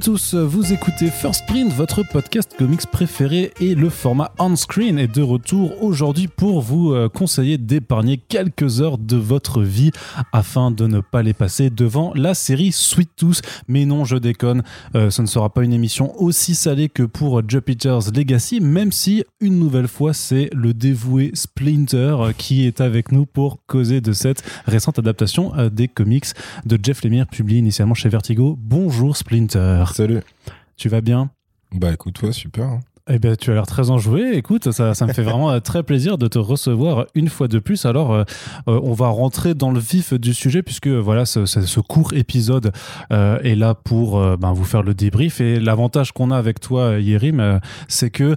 Tous, vous écoutez First Print, votre podcast comics préféré et le format on-screen est de retour aujourd'hui pour vous euh, conseiller d'épargner quelques heures de votre vie afin de ne pas les passer devant la série Sweet Tooth. Mais non, je déconne, euh, ce ne sera pas une émission aussi salée que pour Jupiter's Legacy, même si une nouvelle fois c'est le dévoué Splinter euh, qui est avec nous pour causer de cette récente adaptation des comics de Jeff Lemire publié initialement chez Vertigo. Bonjour Splinter. Salut. Tu vas bien? Bah écoute, toi, super. hein. Eh ben, tu as l'air très enjoué. Écoute, ça, ça me fait vraiment euh, très plaisir de te recevoir une fois de plus. Alors, euh, euh, on va rentrer dans le vif du sujet puisque voilà, ce, ce- ce court épisode euh, est là pour euh, ben, vous faire le débrief. Et l'avantage qu'on a avec toi, Yérim, c'est que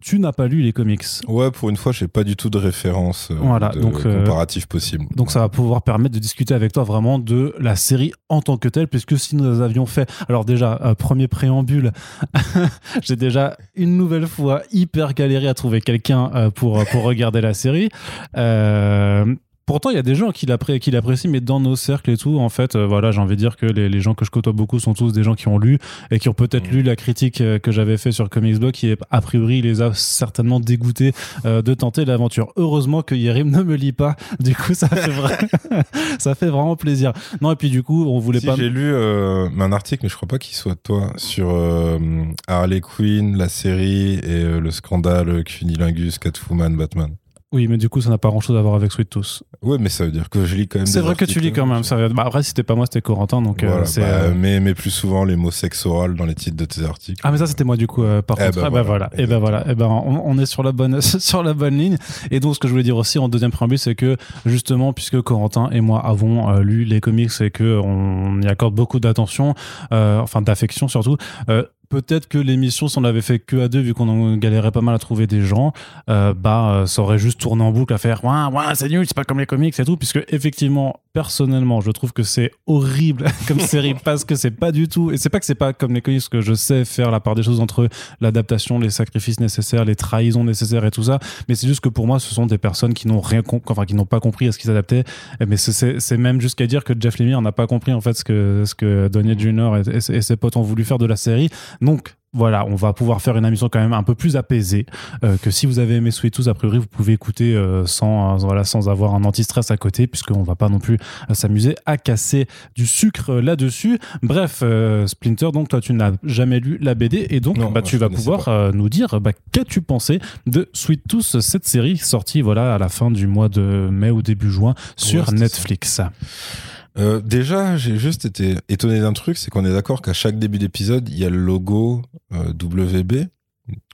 tu n'as pas lu les comics. Ouais, pour une fois, j'ai pas du tout de référence Voilà, de donc, comparatif possible. Donc ça va pouvoir permettre de discuter avec toi vraiment de la série en tant que telle, puisque si nous avions fait, alors déjà, premier préambule, j'ai déjà une nouvelle fois hyper galéré à trouver quelqu'un euh, pour, pour regarder la série. Euh, Pourtant, il y a des gens qui l'appré- qui l'apprécient, mais dans nos cercles et tout, en fait, euh, voilà, j'ai envie de dire que les, les gens que je côtoie beaucoup sont tous des gens qui ont lu et qui ont peut-être Mm. lu la critique euh, que j'avais fait sur Comics Blog, qui, a priori, les a certainement dégoûtés euh, de tenter l'aventure. Heureusement que Yerim ne me lit pas, du coup, ça fait, vra- ça fait vraiment plaisir. Non, et puis du coup, on voulait Si, pas. j'ai lu euh, un article, mais je crois pas qu'il soit de toi, sur Harley Quinn, la série et le scandale Cunilingus, Catwoman, Batman. Oui, mais du coup, ça n'a pas grand chose à voir avec Sweet Tooth. Ouais, mais ça veut dire que je lis quand même. C'est vrai que tu lis quand même. Ça... Bah, après, si c'était pas moi, c'était Corentin, donc euh, c'est. bah, euh, mais, mais plus souvent les mots sexe oral dans les titres de tes articles. Ah mais ça c'était moi du coup euh, par Eh contre ben Ah, bah, voilà, et ben voilà et ben on, on est sur la bonne sur la bonne ligne et donc ce que je voulais dire aussi en deuxième préambule c'est que justement puisque Corentin et moi avons euh, lu les comics et que on y accorde beaucoup d'attention euh, enfin d'affection surtout euh, Peut-être que l'émission, si on l'avait fait que à deux, vu qu'on galérait pas mal à trouver des gens, euh, bah, euh, ça aurait juste tourné en boucle à faire ouais, ouais, c'est nul, c'est pas comme les comics et tout, puisque effectivement, personnellement, je trouve que c'est horrible comme série parce que c'est pas du tout, et c'est pas que c'est pas comme les comics, que je sais faire la part des choses entre l'adaptation, les sacrifices nécessaires, les trahisons nécessaires et tout ça, mais c'est juste que pour moi, ce sont des personnes qui n'ont rien, com- enfin, qui n'ont pas compris à ce qu'ils s'adaptaient, Et mais c'est- même jusqu'à dire que Jeff Lemire n'a pas compris en fait ce que, ce que Donnie Jr. et ses potes ont voulu faire de la série. Donc, voilà, on va pouvoir faire une émission quand même un peu plus apaisée. euh, que si vous avez aimé Sweet Tooth, a priori, vous pouvez écouter euh, sans, euh, voilà, sans avoir un anti-stress à côté, puisqu'on va pas non plus euh, s'amuser à casser du sucre euh, là-dessus. Bref, euh, Splinter, donc toi, tu n'as jamais lu la BD, et donc Non, bah, tu vas pouvoir nous dire bah, qu'as-tu pensé de Sweet Tooth, cette série sortie voilà, à la fin du mois de mai ou début juin sur ça. Euh, déjà, j'ai juste été étonné d'un truc, c'est qu'on est d'accord qu'à chaque début d'épisode, il y a le logo euh, WB,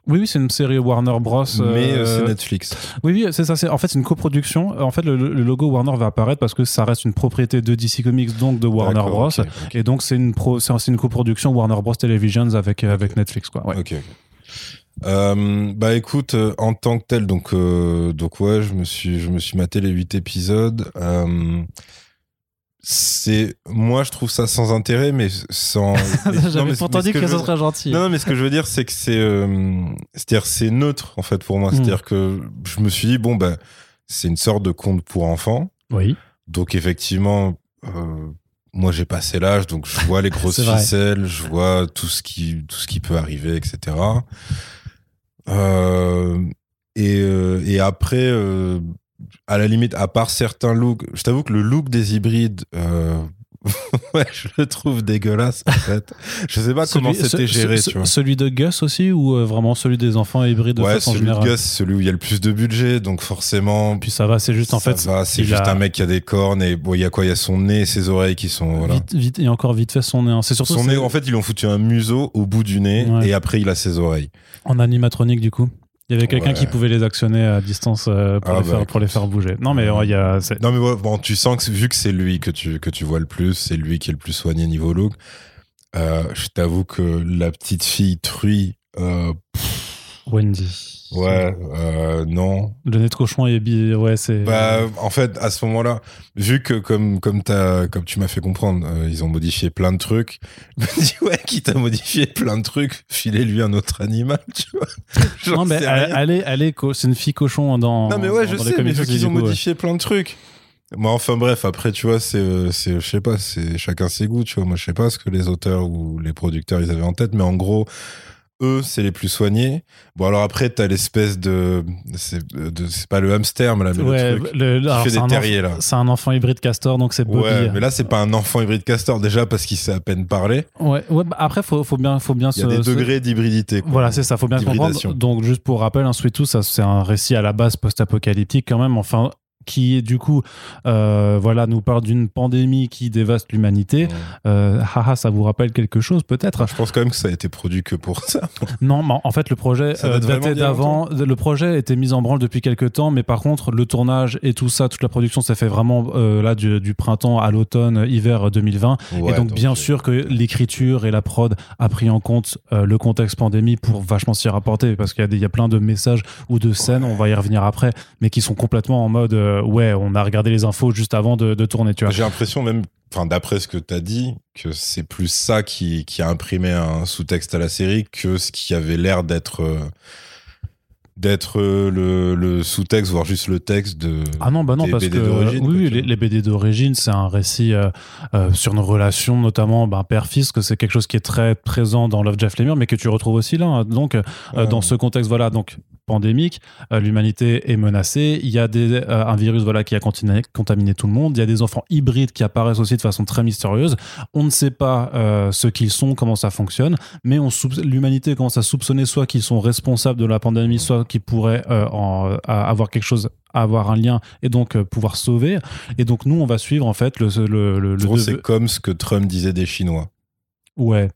Oui, oui, c'est une série Warner Bros. mais euh, c'est Netflix. Oui, oui, c'est ça. C'est en fait c'est une coproduction. En fait, le, le logo Warner va apparaître parce que ça reste une propriété de DC Comics, donc de Warner Bros. Et donc c'est une pro, c'est c'est une coproduction Warner Bros. Televisions avec avec Netflix, quoi. Ouais. Euh, bah écoute, euh, en tant que tel, donc euh, donc ouais, je me suis je me suis maté les huit épisodes. C'est moi je trouve ça sans intérêt, mais sans. J'avais pourtant dit que, je ce veux- serait gentil. Non, non, mais ce que je veux dire, c'est que c'est, euh, c'est-à-dire c'est neutre en fait pour moi. Mm. C'est-à-dire que je me suis dit bon bah c'est une sorte de conte pour enfants. Oui. Donc effectivement, euh, moi j'ai passé l'âge, donc je vois les grosses vrai. ficelles, je vois tout ce qui tout ce qui peut arriver, etc. Euh, et, euh, et après, euh, à la limite, à part certains looks, je t'avoue que le look des hybrides, euh, ouais, je le trouve dégueulasse en fait. Je sais pas comment c'était ce- géré, ce- tu vois. Celui de Gus aussi ou euh, vraiment celui des enfants hybrides de ouais, façon celui de. Gus, c'est celui où il y a le plus de budget, donc forcément. Puis ça va, c'est juste en ça fait. va, c'est juste a- un mec qui a des cornes et bon, il y a quoi? Il y a son nez et ses oreilles qui sont voilà. Vite, vite, et encore vite fait son nez. hein. C'est surtout Son nez, en fait, ils lui ont foutu un museau au bout du nez Ouais. et après, il a ses oreilles. en animatronique du coup. Il y avait quelqu'un Ouais. qui pouvait les actionner à distance euh, pour, Ah les bah, faire, pour les faire bouger. Non mais il y a. Non, mais bon, tu sens que vu que c'est lui que tu, que tu vois le plus, c'est lui qui est le plus soigné niveau look. Euh, je t'avoue que la petite fille truie, euh, Wendy. Ouais, euh, non. Le nez de cochon et ouais, c'est. Bah, en fait, à ce moment-là, vu que comme comme tu m'as fait comprendre, euh, ils ont modifié plein de trucs. Je me dis ouais, qui t'a modifié plein de trucs, filez-lui un autre animal, tu vois. Non, mais est co- c'est une fille cochon dans. Non mais ouais, je dans sais, mais vu qu'ils ont coup, ouais. modifié plein de trucs. Moi, enfin bref, après, tu vois, c'est, euh, c'est, je sais pas, c'est chacun ses goûts, tu vois. Moi, je sais pas ce que les auteurs ou les producteurs ils avaient en tête, mais en gros, eux, c'est les plus soignés. Bon, alors après, t'as l'espèce de, c'est, pas le hamster, mais, là, mais Ouais, le truc le- qui alors, fait des terriers là. C'est un enfant hybride castor, donc c'est Bobby. Ouais, mais là, c'est pas un enfant hybride castor déjà parce qu'il sait à peine parler. Ouais, ouais, bah, après, faut, faut bien, faut bien Il y a se- des se- degrés d'hybridité. Voilà, c'est ça, faut bien comprendre. Donc, juste pour rappel, un Sweet Tooth, ça, c'est un récit à la base post-apocalyptique quand même, enfin, qui du coup, euh, voilà, nous parle d'une pandémie qui dévaste l'humanité. Euh, haha, ça vous rappelle quelque chose peut-être? Je pense quand même que ça a été produit que pour ça. Non, mais en fait, le projet euh, datait d'avant. Le projet était mis en branle depuis quelques temps, mais par contre, le tournage et tout ça, toute la production s'est fait vraiment euh, là du, du printemps à l'automne, hiver 2020. Ouais, et donc, bien sûr que l'écriture et la prod a pris en compte le contexte pandémie pour vachement s'y rapporter, parce qu'il y a plein de messages ou de scènes, on va y revenir après, mais qui sont complètement en mode euh, ouais, on a regardé les infos juste avant de, de tourner, tu vois. J'ai l'impression même, enfin d'après ce que tu as dit, que c'est plus ça qui, qui a imprimé un sous-texte à la série que ce qui avait l'air d'être euh, d'être euh, le, le sous-texte, voire juste le texte de. Ah non, bah non, parce BD que oui, les, les BD d'origine, c'est un récit euh, euh, sur une relation, notamment ben, père-fils, que c'est quelque chose qui est très présent dans Love Jeff Lemire, mais que tu retrouves aussi là. hein. Donc, euh, Ouais. dans ce contexte, voilà, donc pandémique, euh, l'humanité est menacée. Il y a des, euh, un virus, voilà, qui a contaminé, contaminé tout le monde. Il y a des enfants hybrides qui apparaissent aussi de façon très mystérieuse. On ne sait pas euh, ce qu'ils sont, comment ça fonctionne, mais l'humanité commence à soupçonner soit qu'ils sont responsables de la pandémie, soit qu'ils pourraient en- avoir quelque chose avoir un lien et donc euh, pouvoir sauver et donc nous on va suivre en fait le le, le, le c'est comme ce que Trump disait des Chinois. ouais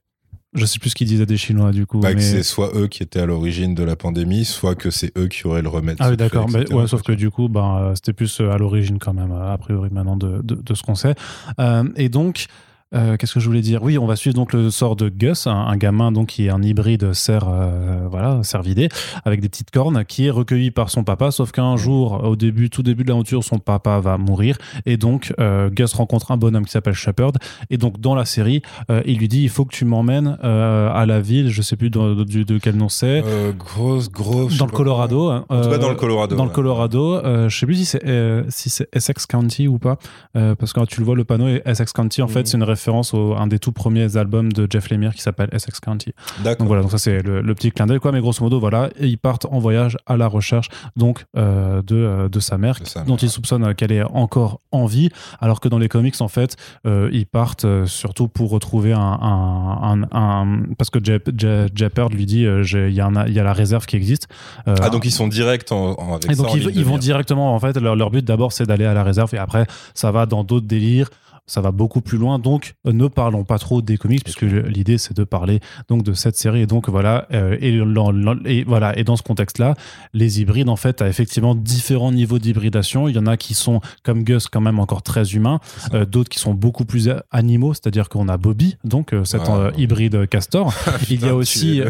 je sais plus ce qu'ils disaient des chinois du coup Bah, que mais c'est soit eux qui étaient à l'origine de la pandémie, soit que c'est eux qui auraient le remède. ah oui d'accord mais ouais sauf que du coup ben c'était plus euh, à l'origine quand même euh, a priori maintenant de, de, de ce qu'on sait Euh, et donc euh, Qu'est-ce que je voulais dire? Oui, on va suivre donc le sort de Gus, un, un gamin donc qui est un hybride cerf, euh, voilà, cervidé, avec des petites cornes, qui est recueilli par son papa. Sauf qu'un jour, au début, tout début de l'aventure, son papa va mourir, et donc euh, Gus rencontre un bonhomme qui s'appelle Shepard. Et donc dans la série, euh, il lui dit il faut que tu m'emmènes à la ville, je sais plus de, de- de quel nom c'est. Grosse, grosse. Dans le Colorado. hein, En tout cas, dans le Colorado. dans le ouais. Colorado, euh, je sais plus si c'est si Essex County ou pas, parce que tu le vois le panneau est Essex County en fait Mhm. c'est une référence au un des tout premiers albums de Jeff Lemire qui s'appelle Essex County. Donc voilà, donc ça c'est le, le petit clin d'œil quoi, mais grosso modo voilà, et ils partent en voyage à la recherche donc euh, de euh, de sa mère De sa dont mère. ils soupçonnent qu'elle est encore en vie, alors que dans les comics en fait euh, ils partent euh, surtout pour retrouver un, un, un- un- parce que Jep- Je- Jeppard lui dit euh, il y a un- y a la réserve qui existe. Euh, Ah, donc ils sont directs en, en- avec et ça donc en ils, vont directement, en fait, leur, leur but d'abord c'est d'aller à la réserve et après ça va dans d'autres délires, ça va beaucoup plus loin. Donc euh, ne parlons pas trop des comics puisque l'idée c'est de parler donc de cette série et donc voilà euh, et, voilà et dans ce contexte-là, les hybrides en fait a effectivement différents niveaux d'hybridation. Il y en a qui sont comme Gus quand même encore très humains, euh, d'autres qui sont beaucoup plus animaux, c'est-à-dire qu'on a Bobby donc euh, cet hybride castor. Il y a aussi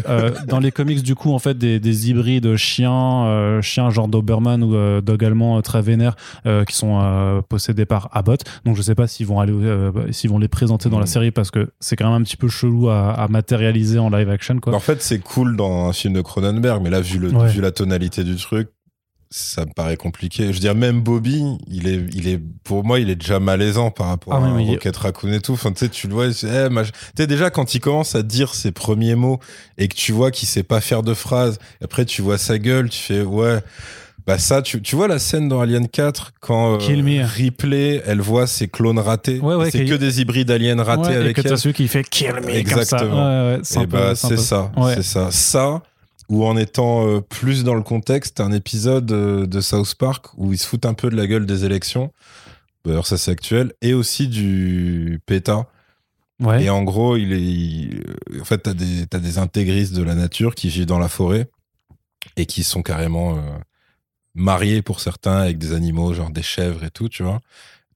dans les comics du coup en fait des, des hybrides chiens, chiens genre Doberman ou dog allemand très vénères qui sont possédés par Abbott. Donc je sais pas s'ils vont aller euh, s'ils vont les présenter dans la Mhm. série parce que c'est quand même un petit peu chelou à, à matérialiser en live action quoi. En fait, c'est cool dans un film de Cronenberg, mais là, vu, le, Ouais. vu la tonalité du truc, ça me paraît compliqué. Je veux dire, même Bobby, il est, il est, pour moi, il est déjà malaisant par rapport Ah à oui, il Rocket Raccoon et tout. Enfin, tu sais, tu le vois, eh, tu sais, déjà, quand il commence à dire ses premiers mots et que tu vois qu'il sait pas faire de phrases, après, tu vois sa gueule, tu fais, ouais. Bah ça, tu, tu vois la scène dans Alien 4 quand euh, Kill me. Ripley, elle voit ses clones ratés. Ouais, ouais, c'est que des hybrides aliens ratés Ouais, et avec que elle. celui qui fait kill me Exactement. comme ça. Et peu- bah c'est ça, c'est ça. Ça, ou en étant euh, plus dans le contexte, un épisode euh, de South Park où ils se foutent un peu de la gueule des élections. D'ailleurs, ça c'est actuel. Et aussi du PETA. Ouais. Et en gros, il est, il- en fait, t'as des, t'as des intégristes de la nature qui vivent dans la forêt et qui sont carrément euh, mariés pour certains avec des animaux, genre des chèvres et tout, tu vois.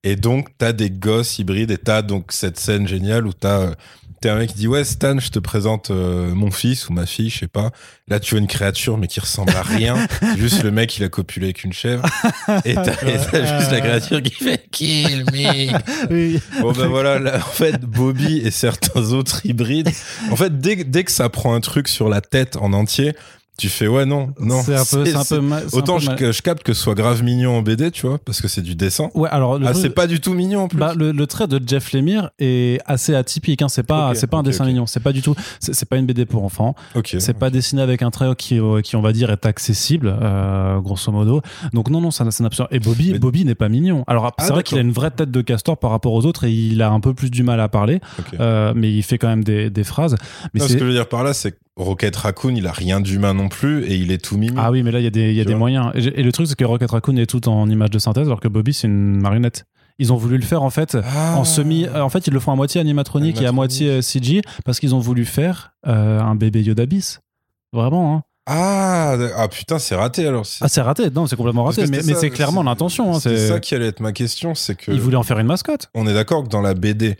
Et donc, t'as des gosses hybrides et t'as donc cette scène géniale où t'as, euh, t'es un mec qui dit ouais Stan, je te présente euh, mon fils ou ma fille, je sais pas. Là, tu vois une créature mais qui ressemble à rien. juste le mec, il a copulé avec une chèvre. Et t'as, et t'as juste la créature qui fait kill me. Oui. Bon ben voilà, là, en fait, Bobby et certains autres hybrides, en fait, dès, dès que ça prend un truc sur la tête en entier, tu fais ouais non non C'est un peu, c'est un peu ma- c'est un autant peu je, ma- que je capte que ce soit grave mignon en BD tu vois parce que c'est du dessin Ouais, alors ah c'est pas du tout mignon en plus Bah, le, le trait de Jeff Lemire est assez atypique. Hein. C'est pas, c'est pas un dessin mignon. C'est pas du tout. C'est pas une BD pour enfants. C'est pas dessiné avec un trait qui, euh, qui on va dire est accessible, euh, grosso modo. Donc non, non, ça, ça n'a absolument- Et Bobby, Mais- Bobby n'est pas mignon. Alors Ah, c'est vrai qu'il a une vraie tête de castor par rapport aux autres et il a un peu plus du mal à parler, euh, mais il fait quand même des, des phrases. Mais Non, ce que je veux dire par là c'est que Rocket Raccoon il a rien d'humain non plus et il est tout mignon ah oui, mais là il y a des, y a moyens. Et, le truc c'est que Rocket Raccoon est tout en image de synthèse, alors que Bobby c'est une marionnette. Ils ont voulu le faire en fait Ah. en semi. euh, En fait, ils le font à moitié animatronique et à moitié euh, CG parce qu'ils ont voulu faire euh, un bébé Yoda bis. Vraiment. Hein. ah, ah putain c'est raté alors Ah, c'est raté. Non, c'est complètement raté. Mais, c'est clairement l'intention. Hein, c'est c'est- ça qui allait être ma question c'est que Ils voulaient en faire une mascotte. on est d'accord que dans la BD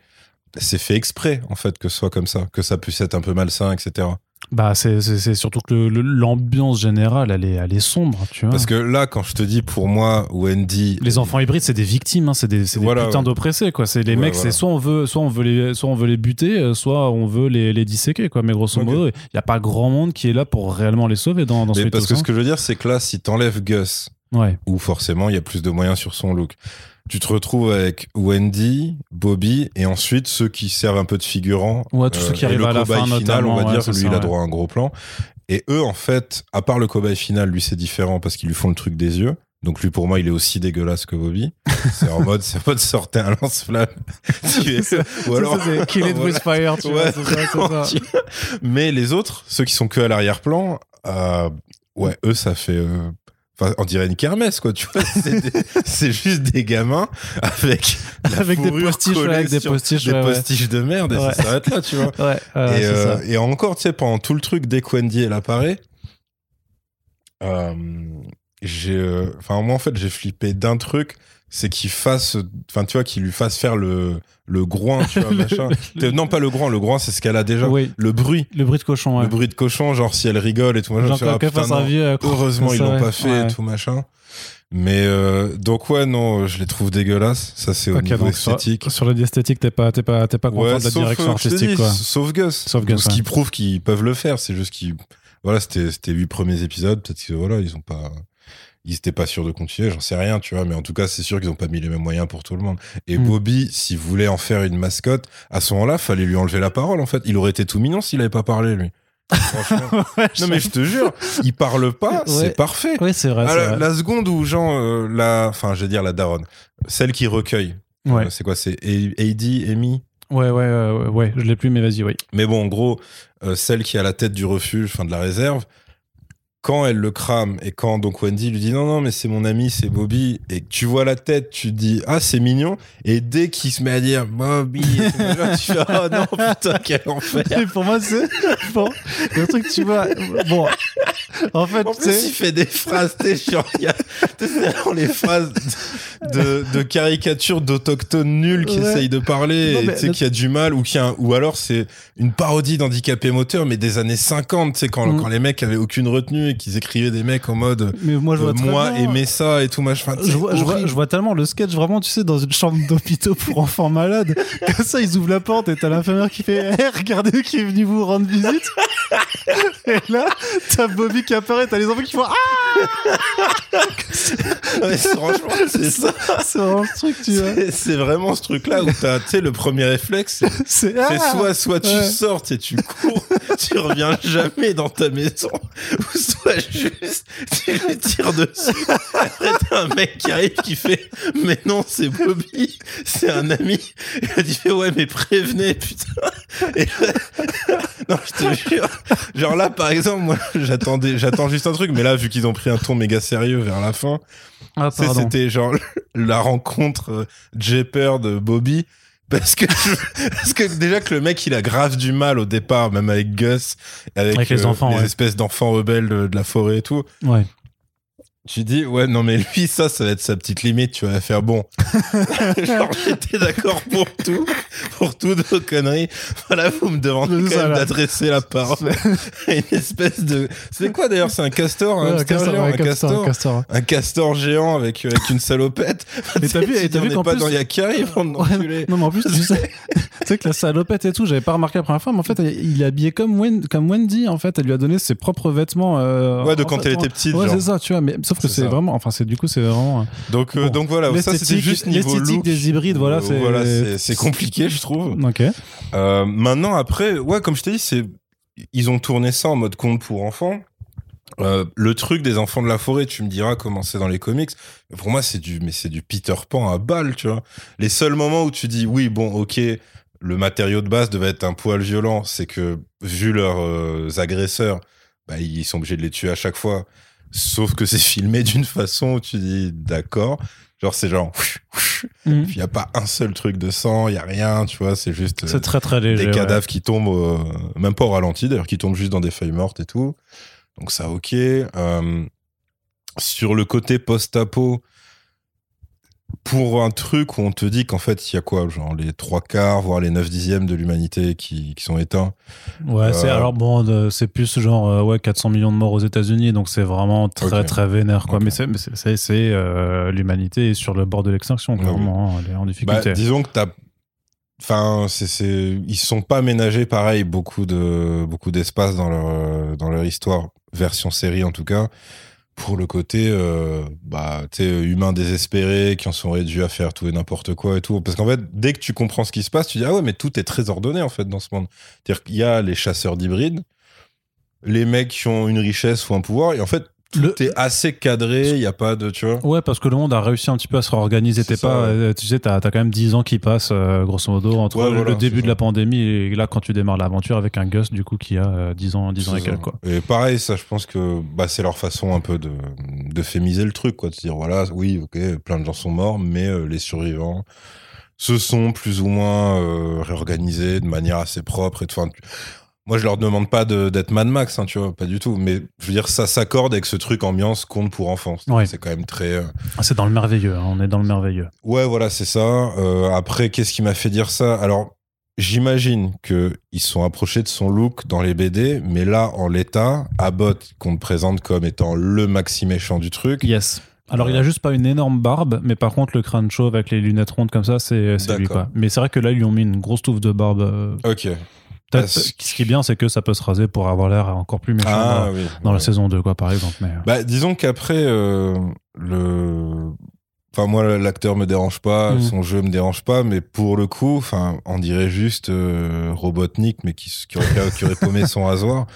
c'est fait exprès en fait que ce soit comme ça que ça puisse être un peu malsain etc Bah, c'est surtout que l'ambiance générale, elle est, elle est sombre. Tu vois. parce que là quand je te dis pour moi Wendy les enfants hybrides, c'est des victimes, hein, c'est des, c'est des Voilà, putains ouais. d'oppressés, quoi. C'est les Ouais, mecs, voilà. c'est soit on veut, soit on veut les, soit on veut les buter, euh, soit on veut les, les disséquer, quoi. Mais grosso modo, il y a pas grand monde qui est là pour réellement les sauver dans, dans ce Mais parce que ce que je veux dire, c'est que là, si t'enlèves Gus, hein. Ouais. où forcément il y a plus de moyens sur son look, tu te retrouves avec Wendy, Bobby, et ensuite ceux qui servent un peu de figurants. Ouais, tous ceux qui et arrivent à la cobaye fin, final, notamment, on va ouais, dire, lui, ça, il a droit à un gros plan. Et eux, en fait, à part le cobaye final, lui, c'est différent parce qu'ils lui font le truc des yeux. Donc lui, pour moi, il est aussi dégueulasse que Bobby. C'est en mode, c'est en mode sortir un lance-flamme. Ou alors, c'est Kill it with fire, tu vois. Ouais, c'est ça, vraiment, Mais les autres, ceux qui sont que à l'arrière-plan, euh, ouais, eux, ça fait. euh, Enfin, on dirait une kermesse, quoi, tu vois. C'est juste des gamins avec, des postiches, ouais, avec des postiches, des ouais, ouais. postiches de merde et ça s'arrête là, tu vois. Et, euh, et encore, tu sais, pendant tout le truc, dès que Wendy elle apparaît, euh, j'ai. euh, Enfin, moi, en fait, j'ai flippé d'un truc, c'est qu'il fasse. Enfin, tu vois, qu'il lui fasse faire le, le groin, tu vois, machin. Non, pas le groin, le groin, c'est ce qu'elle a déjà. Oui, Le bruit. le bruit de cochon, ouais. Le bruit de cochon, genre si elle rigole et tout, machin, Genre fais, ah, putain, non. vieux. euh, Heureusement, ils l'ont pas fait Ouais. et tout machin. Mais euh, donc ouais non, je les trouve dégueulasses. Ça c'est au niveau donc sur, esthétique. sur l'esthétique, t'es pas, t'es pas, t'es pas content Ouais, de la direction euh, artistique, dis, quoi. Sauf Gus. Sauf Gus, Ce qui prouve qu'ils peuvent le faire. C'est juste qu'ils, voilà, c'était c'était huit premiers épisodes. Peut-être que voilà, ils ont pas, ils étaient pas sûrs de continuer. J'en sais rien, tu vois. Mais en tout cas, c'est sûr qu'ils ont pas mis les mêmes moyens pour tout le monde. Et Hmm. Bobby, s'il voulait en faire une mascotte, à ce moment-là, fallait lui enlever la parole. En fait, il aurait été tout mignon s'il avait pas parlé lui. Franchement. Ouais, non mais je te jure, il parle pas, Ouais. c'est parfait. Ouais, c'est vrai. C'est la, vrai. la seconde où Jean, euh, la, enfin, je vais dire la daronne, celle qui recueille. Ouais. Euh, c'est quoi C'est Heidi, Amy? Ouais, ouais, ouais, ouais, je l'ai plus, mais vas-y, oui. Mais bon, en gros, euh, celle qui a la tête du refuge, enfin de la réserve, quand elle le crame et quand donc Wendy lui dit non, non, mais c'est mon ami, c'est Bobby, et tu vois la tête, tu te dis ah, c'est mignon, et dès qu'il se met à dire Bobby, et tout, machin, tu fais oh non, putain, quel enfer. Et pour moi, c'est. Bon, le truc, tu vois. Bon. En fait, En plus, il fait des phrases, sais, genre, les phrases de, de caricature d'autochtones nuls qui Ouais. essayent de parler, Non, et tu sais, qui a du mal, ou qui a un- ou alors c'est une parodie d'handicapé moteur, mais des années 50, tu sais, quand, Mm. quand les mecs avaient aucune retenue et qu'ils écrivaient des mecs en mode, Mais moi, je vois euh, moi, aimer ça et tout, machin. Enfin, Je vois, je, vois, horrible. je vois tellement le sketch vraiment, tu sais, dans une chambre d'hôpital pour enfants malades. Comme ça, ils ouvrent la porte et t'as l'infirmière qui fait hey, Regardez qui est venu vous rendre visite. et là, t'as Bobby qui apparaît, t'as les enfants qui font Ah Ouais, franchement, c'est ça. C'est vraiment le truc, tu vois. C'est- vraiment ce truc-là où t'as, tu sais, le premier réflexe, c'est ah soit, soit tu sors et tu cours, tu reviens jamais dans ta maison, ou soit juste tu lui tires dessus. Après, t'as un mec qui arrive qui fait Mais non, c'est Bobby, c'est un ami. Et là, tu fais Ouais, mais prévenez, putain. Et là- non, je te jure. Genre là, par exemple, moi, j'attendais, j'attends juste un truc, mais là, vu qu'ils ont pris un ton méga sérieux vers la fin, Ah, c'était genre la rencontre euh, Jepper de Bobby. Parce que, parce que déjà que le mec il a grave du mal au départ, même avec Gus, avec, Avec les enfants, les ouais. espèces d'enfants rebelles de, de la forêt et tout. Ouais. Tu dis, ouais, non, mais lui, ça, ça va être sa petite limite, tu vas faire bon. Genre, j'étais d'accord pour tout. pour toutes vos conneries. Voilà, vous me demandez quand ça, même d'adresser la parole à une espèce de. C'est quoi d'ailleurs C'est un castor, un, Ouais, hamster castor, géant, ouais, un castor, castor, castor. un castor géant avec, avec une salopette. Et t'as vu- t'as vu qu'en pas plus- dans Yakari, bande Ouais, non mais en plus tu sais, tu sais que la salopette et tout j'avais pas remarqué la première fois mais en fait il est habillé comme, Wen- comme Wendy en fait elle lui a donné ses propres vêtements euh, Ouais, de quand fait, elle était petite. ouais c'est ça tu vois mais sauf que C'est vraiment enfin c'est du coup c'est vraiment euh, Donc, euh, Bon. donc voilà, ça c'était juste niveau look. des hybrides voilà Euh, c'est voilà, c'est c'est compliqué, je trouve. ok maintenant, après, ouais, comme je t'ai dit, c'est ils ont tourné ça en mode conte pour enfants. Euh, le truc des enfants de la forêt, tu me diras comment c'est dans les comics. Pour moi, c'est du, mais c'est du Peter Pan à balle, tu vois. Les seuls moments où tu dis, oui, bon, ok, le matériau de base devait être un poil violent, c'est que vu leurs euh, agresseurs, bah, ils sont obligés de les tuer à chaque fois. Sauf que c'est filmé d'une façon où tu dis, d'accord. Genre, c'est genre, Mhm. il n'y a pas un seul truc de sang, il y a rien, tu vois, c'est juste euh, c'est très très léger des ouais. cadavres qui tombent, euh, même pas au ralenti d'ailleurs, qui tombent juste dans des feuilles mortes et tout. Donc ça, ok. Euh, sur le côté post-apo, pour un truc où on te dit qu'en fait, il y a quoi Genre les trois quarts, voire les 9 dixièmes de l'humanité qui, qui sont éteints. ouais c'est Euh, alors bon c'est plus genre euh, ouais 400 millions de morts aux États-Unis donc c'est vraiment très très vénère quoi Ok. mais c'est euh, l'humanité est sur le bord de l'extinction Ouais, clairement hein, elle est en Bah, difficulté disons que t'as. Enfin, c'est, ils sont pas ménagés pareil beaucoup de beaucoup d'espace dans leur euh, dans leur histoire version série en tout cas pour le côté euh, bah humains désespérés qui en sont réduits à faire tout et n'importe quoi et tout. Parce qu'en fait dès que tu comprends ce qui se passe tu dis ah ouais mais tout est très ordonné en fait dans ce monde. C'est-à-dire qu'il y a les chasseurs d'hybrides les mecs qui ont une richesse ou un pouvoir et en fait Le- est assez cadré il y a pas de tu vois Ouais, parce que le monde a réussi un petit peu à se réorganiser. T'es pas, ouais. euh, tu sais, t'as as quand même 10 ans qui passent, euh, grosso modo, entre Ouais, le, voilà, le début de la pandémie et là, quand tu démarres l'aventure avec un Gus, du coup, qui a euh, 10 ans, 10 ans et quelques, quoi. Et pareil, ça, je pense que bah, c'est leur façon un peu de, de fémiser le truc, quoi. De se dire, voilà, oui, ok, plein de gens sont morts, mais euh, les survivants se sont plus ou moins euh, réorganisés de manière assez propre. Et de, enfin, tu- moi, je leur demande pas de- d'être Mad Max, hein, tu vois, pas du tout. Mais je veux dire, ça s'accorde avec ce truc ambiance conte pour enfants. Ouais. C'est quand même très. euh, Ah, C'est dans le merveilleux, hein, on est dans le merveilleux. Ouais, voilà, c'est ça. Euh, après, qu'est-ce qui m'a fait dire ça? Alors, j'imagine que ils sont approchés de son look dans les BD, mais là, en l'état, Abbott, qu'on te présente comme étant le maxi méchant du truc. Yes. Alors, il a juste pas une énorme barbe, mais par contre, le crâne chauve avec les lunettes rondes comme ça, c'est lui, quoi. Mais c'est vrai que là, ils lui ont mis une grosse touffe de barbe. euh, Ok. Peut-être- Ce qui est bien, c'est que ça peut se raser pour avoir l'air encore plus méchant Ah dans, oui. dans ouais. la saison 2, quoi, par exemple. Mais, euh, Bah, disons qu'après, euh, le. Enfin, moi, l'acteur me dérange pas, Mhm. son jeu me dérange pas, mais pour le coup, enfin, on dirait juste euh, Robotnik, mais qui, qui, aurait, qui aurait paumé son rasoir.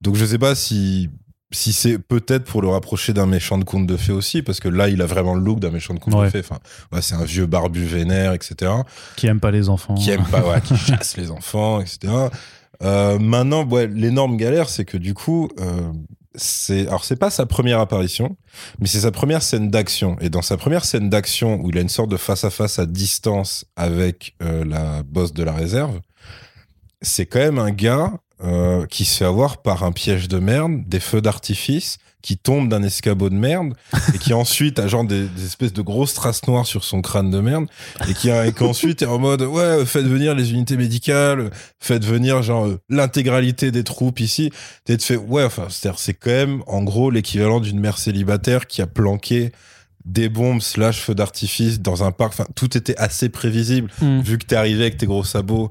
Donc, je sais pas si, si c'est peut-être pour le rapprocher d'un méchant de conte de fées aussi, parce que là, il a vraiment le look d'un méchant de conte Ouais. de fées. Enfin, ouais, c'est un vieux barbu vénère, etc. qui aime pas les enfants. Qui aime pas, ouais, qui chasse les enfants, etc. Euh, maintenant, ouais, l'énorme galère, c'est que du coup, euh, c'est alors c'est pas sa première apparition, mais c'est sa première scène d'action. Et dans sa première scène d'action, où il a une sorte de face à face à distance avec euh, la boss de la réserve, c'est quand même un gars euh, qui se fait avoir par un piège de merde, des feux d'artifice, qui tombe d'un escabeau de merde et qui ensuite a genre des, des espèces de grosses traces noires sur son crâne de merde et qui, et ensuite est en mode ouais faites venir les unités médicales faites venir genre euh, l'intégralité des troupes ici. T'es fait ouais enfin c'est c'est quand même en gros l'équivalent d'une mère célibataire qui a planqué des bombes slash feux d'artifice dans un parc. Enfin tout était assez prévisible Mm. vu que t'es arrivé avec tes gros sabots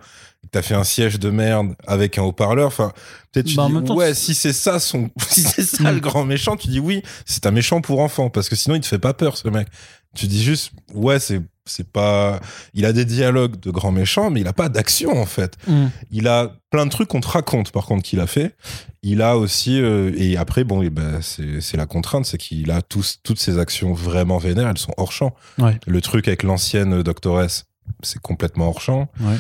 t'as fait un siège de merde avec un haut-parleur enfin peut-être tu Bah, dis temps, ouais si c'est ça son si c'est ça Mm. le grand méchant tu dis oui c'est un méchant pour enfants parce que sinon il te fait pas peur ce mec tu dis juste ouais c'est c'est pas il a des dialogues de grand méchant mais il a pas d'action en fait Mm. il a plein de trucs qu'on te raconte par contre qu'il a fait il a aussi euh, et après bon eh ben, c'est c'est la contrainte c'est qu'il a tous toutes ses actions vraiment vénères elles sont hors champ Ouais. le truc avec l'ancienne doctoresse c'est complètement hors champ Ouais.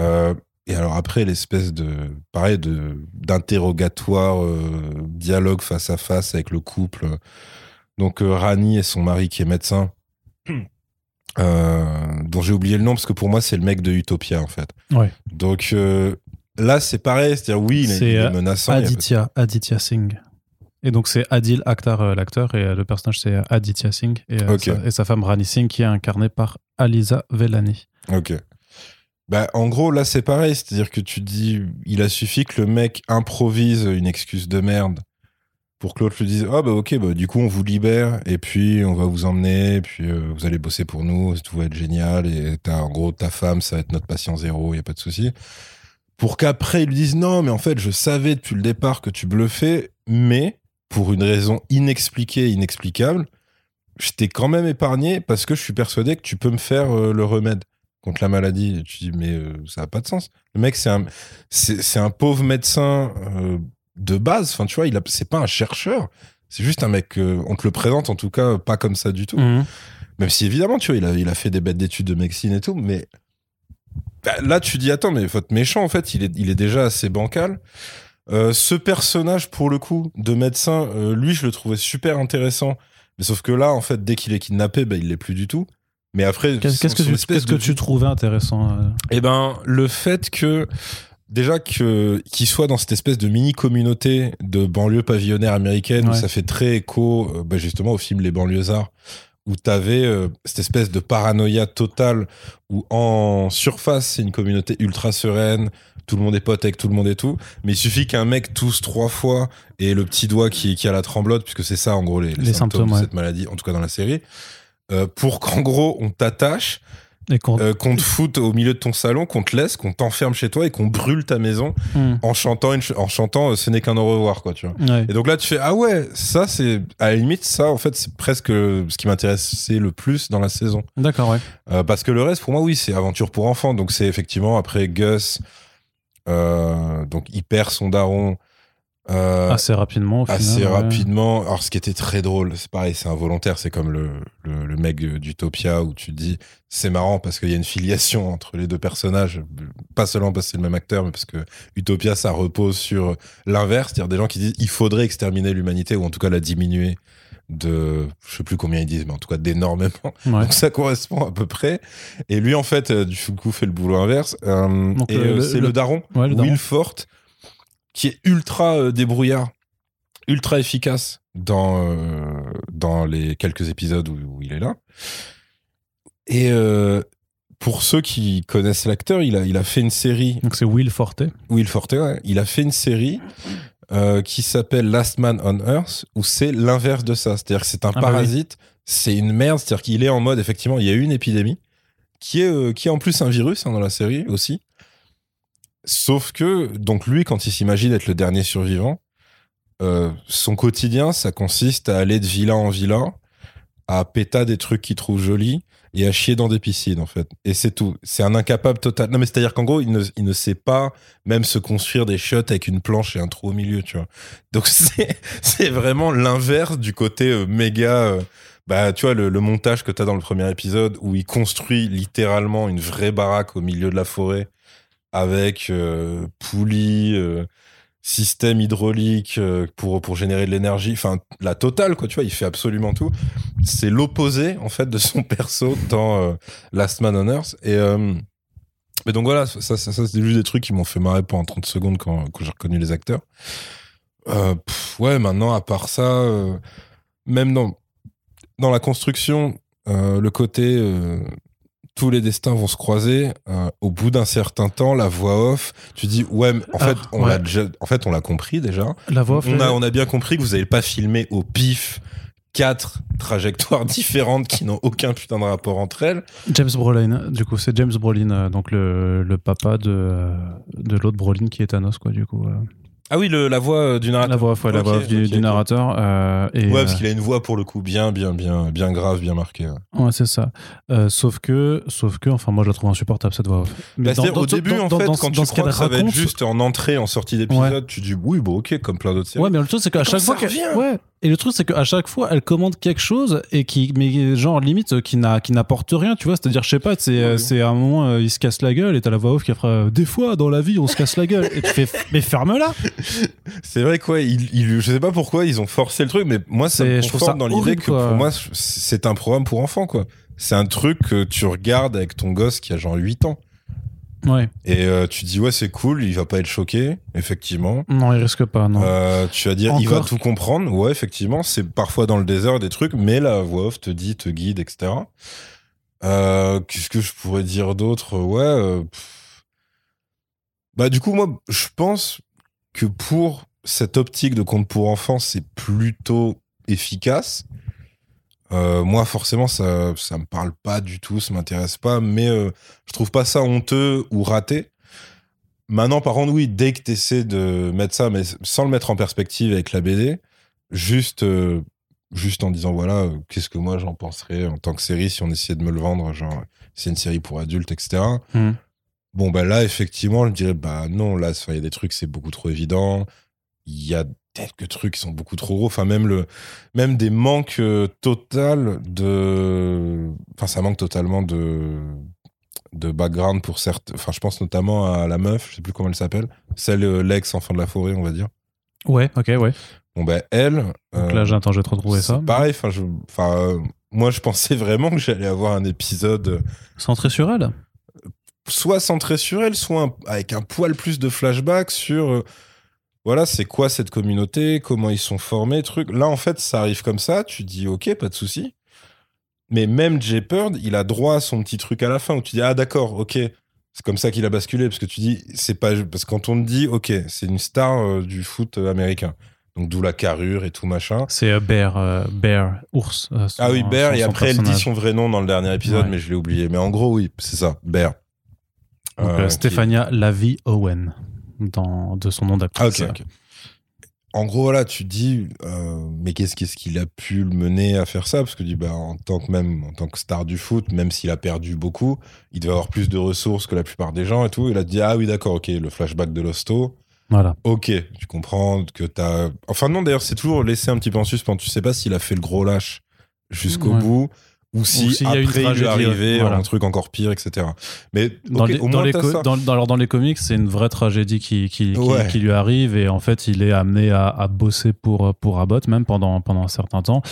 euh, et alors après l'espèce de pareil de d'interrogatoire euh, dialogue face à face avec le couple donc euh, Rani et son mari qui est médecin euh, dont j'ai oublié le nom parce que pour moi c'est le mec de Utopia en fait Ouais. donc là c'est pareil c'est à dire oui il est, C'est, il est menaçant Aditya, Singh. Et donc c'est Adil Akhtar, l'acteur, et le personnage c'est Aditya Singh, et, sa, et sa femme Rani Singh qui est incarnée par Aliza Vellani. ok Bah, en gros, là, c'est pareil. C'est-à-dire que tu dis, il a suffi que le mec improvise une excuse de merde pour que l'autre lui dise, ah bah ok, bah du coup, on vous libère et puis on va vous emmener, puis euh, vous allez bosser pour nous, tout va être génial. Et en gros, ta femme, ça va être notre patient zéro, il a pas de souci. Pour qu'après, ils lui disent, non, mais en fait, je savais depuis le départ que tu bluffais, mais pour une raison inexpliquée, inexplicable, je t'ai quand même épargné parce que je suis persuadé que tu peux me faire euh, le remède contre la maladie. Et tu dis, mais euh, ça n'a pas de sens. Le mec, c'est un, c'est, c'est un pauvre médecin euh, de base. Enfin, tu vois, il a, c'est pas un chercheur. C'est juste un mec, euh, on te le présente en tout cas pas comme ça du tout. Mhm. Même si évidemment, tu vois, il a, il a fait des bêtes d'études de médecine et tout, mais bah, là, tu dis, attends, mais votre méchant, en fait, il est, il est déjà assez bancal. Ce personnage, pour le coup, de médecin, lui, je le trouvais super intéressant. Mais sauf que là, en fait, dès qu'il est kidnappé, bah, il l'est plus du tout. Mais après, Qu'est-ce que, tu, que tu trouvais intéressant euh eh ben, le fait que déjà que qu'il soit dans cette espèce de mini communauté de banlieue pavillonnaire américaine où ça fait très écho, euh, bah, justement au film Les banlieusards, où t'avais euh, cette espèce de paranoïa totale où en surface c'est une communauté ultra sereine, tout le monde est pote avec tout le monde et tout, mais il suffit qu'un mec tousse trois fois et le petit doigt qui, qui a la tremblote, puisque c'est ça en gros les, les Les symptômes, symptômes, de ouais. cette maladie, en tout cas dans la série. Euh, pour qu'en gros on t'attache qu'on- euh, qu'on te foute au milieu de ton salon, qu'on te laisse, qu'on t'enferme chez toi et qu'on brûle ta maison Mhm. en chantant, une ch- en chantant euh, ce n'est qu'un au revoir, quoi, tu vois. Ouais. Et donc là, tu fais, ah ouais, ça, c'est, à la limite, ça, en fait, c'est presque ce qui m'intéressait le plus dans la saison. D'accord, ouais. Euh, parce que le reste, pour moi, oui, c'est aventure pour enfants. Donc c'est effectivement après Gus, donc il perd son daron. Euh, Assez rapidement, au final. assez ouais. rapidement. Alors, ce qui était très drôle, c'est pareil, c'est involontaire. C'est comme le, le, le mec d'Utopia où tu te dis, c'est marrant parce qu'il y a une filiation entre les deux personnages. Pas seulement parce que c'est le même acteur, mais parce que Utopia, ça repose sur l'inverse. C'est-à-dire des gens qui disent, il faudrait exterminer l'humanité ou en tout cas la diminuer de, je sais plus combien ils disent, mais en tout cas d'énormément. Ouais. Donc ça correspond à peu près. Et lui, en fait, euh, du coup, fait le boulot inverse. Euh, et euh, c'est le- le daron, Ouais, le daron. Will Forte, qui est ultra euh, débrouillard, ultra efficace dans, euh, dans les quelques épisodes où, où il est là. Et euh, pour ceux qui connaissent l'acteur, il a, il a fait une série, Donc c'est Will Forte. Will Forte, ouais, il a fait une série euh, qui s'appelle Last Man on Earth, où c'est l'inverse de ça. C'est-à-dire que c'est un Ah bah oui. parasite, c'est une merde, c'est-à-dire qu'il est en mode, effectivement, il y a eu une épidémie, qui est, qui est en plus un virus hein, dans la série aussi. Sauf que, donc lui, quand il s'imagine être le dernier survivant, euh, son quotidien, ça consiste à aller de villa en villa, à péter des trucs qu'il trouve jolis et à chier dans des piscines, en fait. Et c'est tout. C'est un incapable total. Non, mais c'est-à-dire qu'en gros, il ne, il ne sait pas même se construire des shots avec une planche et un trou au milieu, tu vois. Donc c'est, vraiment l'inverse du côté euh, méga. euh, bah, tu vois, le, le montage que tu as dans le premier épisode où il construit littéralement une vraie baraque au milieu de la forêt avec euh, poulies, euh, système hydraulique euh, pour, pour générer de l'énergie, enfin la totale quoi, tu vois, il fait absolument tout. C'est l'opposé en fait de son perso dans euh, Last Man on Earth. Et mais donc voilà, ça, ça, c'est juste des trucs qui m'ont fait marrer pendant 30 secondes quand, j'ai reconnu les acteurs. Ouais, maintenant à part ça, même dans dans la construction, le côté tous les destins vont se croiser. euh, au bout d'un certain temps, la voix off, tu dis ouais, mais en Ah, fait, on ouais. l'a déjà, en fait, on l'a compris déjà. La voix off, On a, on a bien compris que vous n'avez pas filmé au pif quatre trajectoires différentes qui n'ont aucun putain de rapport entre elles. James Brolin, du coup, c'est James Brolin, euh, donc le, le papa de, euh, de l'autre Brolin qui est Thanos, quoi, du coup. Euh. Ah oui, le- la voix euh, du narrateur. La voix off, ouais, la voix du, narrateur. euh, et, Ouais, euh, parce qu'il a une voix pour le coup bien, bien, bien, bien grave, bien marquée. ouais. ouais, c'est ça. Euh, sauf que, sauf que, enfin, moi, je la trouve insupportable, cette voix. Mais Bah, dans- dans- au début, dans- en fait, quand tu crois que ça va être juste en entrée, en sortie d'épisode, tu dis oui, bon, ok, comme plein d'autres séries. Ouais, mais le truc, c'est qu'à chaque fois. Ouais. Et le truc, c'est qu'à chaque fois, elle commande quelque chose et qui, mais genre, limite, euh, qui n'a, qui n'apporte rien, tu vois. C'est-à-dire, je sais pas, c'est, euh, c'est à un moment, euh, il se casse la gueule et t'as la voix off qui fera, euh, des fois, dans la vie, on se casse la gueule. Et tu fais, mais ferme-la! C'est vrai quoi, il, il- je sais pas pourquoi ils ont forcé le truc, mais moi ça C'est- me je trouve ça dans l'idée que quoi. pour moi c'est un programme pour enfants quoi. C'est un truc que tu regardes avec ton gosse qui a genre 8 ans. Ouais. Et euh, tu dis ouais c'est cool, il va pas être choqué, effectivement. Non, il risque pas, non. Euh, tu vas dire il va tout comprendre, ouais effectivement, c'est parfois dans le désert des trucs, mais la voix off te dit, te guide, etc. Euh, Qu'est-ce que je pourrais dire d'autre? Ouais. Bah, du coup, moi, je pense que pour cette optique de conte pour enfants, c'est plutôt efficace. Euh, moi, forcément, ça, me parle pas du tout, ça m'intéresse pas, mais euh, je trouve pas ça honteux ou raté. Maintenant, par contre, oui, dès que tu essaies de mettre ça, mais sans le mettre en perspective avec la BD, juste, euh, juste en disant, voilà, qu'est-ce que moi j'en penserais en tant que série si on essayait de me le vendre, genre, c'est une série pour adultes, etc. Bon, bah là, effectivement, je dirais, bah non, là, il y a des trucs, c'est beaucoup trop évident. Il y a quelques trucs qui sont beaucoup trop gros. Enfin, même, le, même des manques euh, total de. Enfin, ça manque totalement de de background pour certes enfin je pense notamment à la meuf je sais plus comment elle s'appelle celle euh, l'ex enfant de la forêt on va dire Ouais, ok, ouais. bon ben elle Donc euh, là, j'attends, je vais te retrouver ça. pareil enfin je enfin euh, moi je pensais vraiment que j'allais avoir un épisode euh, Centré sur elle soit centré sur elle, soit un- avec un poil plus de flashback sur euh, voilà, c'est quoi cette communauté, comment ils sont formés, truc. Là, en fait, ça arrive comme ça, tu dis ok, pas de souci. Mais même Jeopard, il a droit à son petit truc à la fin où tu dis ah d'accord, ok, c'est comme ça qu'il a basculé parce que tu dis c'est pas parce que quand on te dit ok, c'est une star euh, du foot euh, américain, donc d'où la carrure et tout machin. C'est euh, Bear, euh, Bear, ours. euh, son- Ah oui, Bear, et après elle dit son vrai nom dans le dernier épisode, Ouais. mais je l'ai oublié. Mais en gros, oui, c'est ça, Bear. Donc, Euh, euh, qui- Stéphania Lavie Owen, dans, de son nom d'actrice. Ah. En gros, voilà, tu dis, euh, mais qu'est-ce qu'est-ce qu'il a pu le mener à faire ça? Parce que tu dis, bah, en tant que même, en tant que star du foot, même s'il a perdu beaucoup, il devait avoir plus de ressources que la plupart des gens et tout. Il a dit, ah oui, d'accord, ok, le flashback de l'hosto. Voilà. Ok, tu comprends que t'as. Enfin, non, d'ailleurs, c'est toujours laissé un petit peu en suspens. Tu sais pas s'il a fait le gros lâche jusqu'au Ouais. bout ou si s'il y a une après il lui est tragédie, arrivé voilà. un truc encore pire, etc. Mais Dans, ok, les, au dans, moins les ça. dans- dans- alors, dans les comics, c'est une vraie tragédie qui, qui, qui- Ouais. qui lui arrive et en fait, il est amené à, à bosser pour, pour Abbott, même pendant, pendant un certain temps.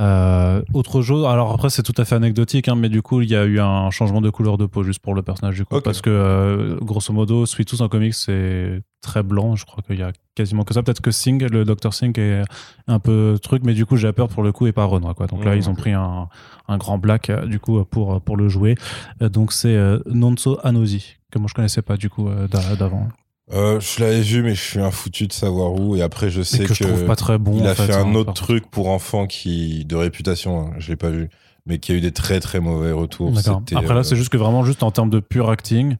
Euh, autre chose, alors après, c'est tout à fait anecdotique, hein, mais du coup, il y a eu un changement de couleur de peau juste pour le personnage du coup. Parce que, euh, grosso modo, Sweet Tooth en comics, c'est très blanc. Je crois qu'il y a quasiment que ça. Peut-être que Singh, le Dr. Singh est un peu truc, mais du coup, j'ai peur pour le coup et pas Renoir. Quoi. Donc là, Mhm. ils ont pris un, un grand black euh, du coup pour, pour le jouer. Euh, donc c'est euh, Nonso Anosi, que moi je connaissais pas du coup euh, d'a- d'avant. Euh, je l'avais vu, mais je suis un foutu de savoir où. Et après, je sais que je trouve pas très bon. il a fait, un hein, autre truc pour enfants qui de réputation. hein, je l'ai pas vu, mais qui a eu des très très mauvais retours. Après là, euh, c'est juste que vraiment, juste en termes de pur acting,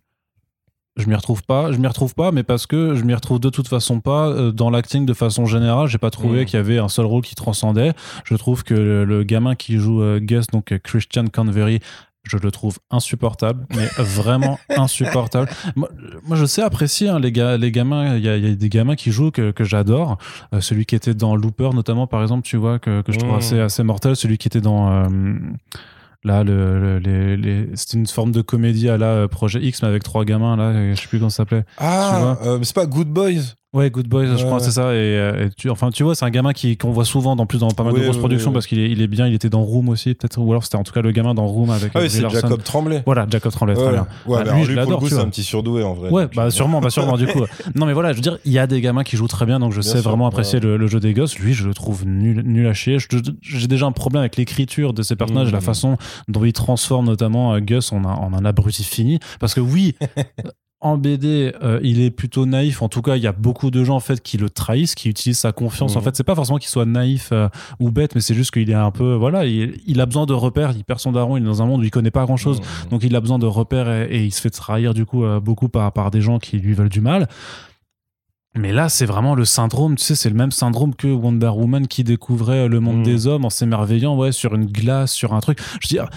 je m'y retrouve pas. Je m'y retrouve pas, mais parce que je m'y retrouve de toute façon pas euh, dans l'acting de façon générale. J'ai pas trouvé Mhm. qu'il y avait un seul rôle qui transcendait. Je trouve que le, le gamin qui joue euh, Gus, donc euh, Christian Convery, je le trouve insupportable, mais vraiment insupportable. Moi, moi, je sais apprécier hein, les, les gamins. Il y, a- il y a des gamins qui jouent que, que j'adore. Euh, celui qui était dans Looper, notamment, par exemple, tu vois, que, que je trouve Mhm. assez, assez mortel. Celui qui était dans. euh, Là, le, le- les, les- c'était une forme de comédie à la euh, Projet X, mais avec trois gamins, là, je sais plus comment ça s'appelait. Ah, euh, mais c'est pas Good Boys? Ouais, Good Boys, je crois, c'est ça. Et, euh, et tu, enfin, tu vois, c'est un gamin qui, qu'on voit souvent, dans plus dans pas mal Oui, de grosses oui, productions, oui, parce qu'il est, il est bien, il était dans Room aussi, peut-être, ou alors c'était en tout cas le gamin dans Room avec Ah oui, c'est. Jacob Tremblay. Voilà, Jacob Tremblay, très bien. ouais, Bah, mais lui, je lui, pour l'adore, c'est un petit surdoué en vrai. Ouais, Donc, bah euh, sûrement, bah sûrement du coup. Non mais voilà, je veux dire, il y a des gamins qui jouent très bien, donc je Bien sais sûr, vraiment apprécier le, le jeu des gosses. Lui, je le trouve nul, nul à chier. Je- J'ai déjà un problème avec l'écriture de ces personnages, Mhm. la façon dont il transforme notamment euh, Gus en un, en un abruti fini. Parce que oui. En BD, euh, il est plutôt naïf. En tout cas, il y a beaucoup de gens en fait qui le trahissent, qui utilisent sa confiance. Mhm. En fait, c'est pas forcément qu'il soit naïf euh, ou bête, mais c'est juste qu'il est un peu, voilà, il, il a besoin de repères. Il perd son daron. Il est dans un monde où il connaît pas grand chose. mm, Donc il a besoin de repères et, et il se fait trahir du coup euh, beaucoup par, par des gens qui lui veulent du mal. Mais là, c'est vraiment le syndrome, tu sais, c'est le même syndrome que Wonder Woman qui découvrait le monde Mm. des hommes en s'émerveillant, ouais, sur une glace, sur un truc. Je veux dire,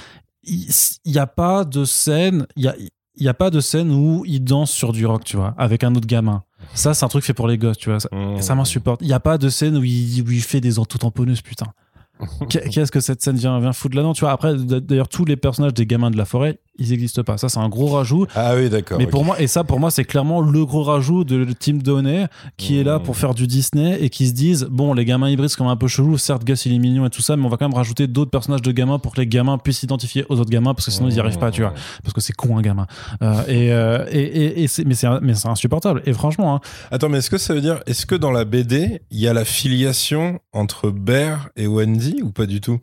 il n'y a pas de scène, il y a, il y a pas de scène où il danse sur du rock, tu vois, avec un autre gamin. Ça, c'est un truc fait pour les gosses, tu vois. Ça, mm. ça m'insupporte. Il n'y a pas de scène où il, où il fait des autotamponneuses, putain. Qu'est- Qu'est-ce que cette scène vient, vient foutre là-dedans, tu vois. Après, d'ailleurs, tous les personnages des gamins de la forêt, ils n'existent pas. Ça, c'est un gros rajout. Ah oui, d'accord. Mais pour moi, et ça, pour moi, c'est clairement le gros rajout de Team Donner qui est là Mmh. pour faire du Disney et qui se disent bon, les gamins hybrides, c'est quand même un peu chelou. Certes, Gus, il est mignon et tout ça, mais on va quand même rajouter d'autres personnages de gamins pour que les gamins puissent s'identifier aux autres gamins parce que sinon, ils n'y arrivent pas, tu vois. Parce que c'est con, un gamin. Euh, et, euh, et, et, et c'est- mais c'est mais c'est insupportable. Et franchement, hein, Attends, mais est-ce que ça veut dire, est-ce que dans la BD, il y a la filiation entre Bear et Wendy ou pas du tout?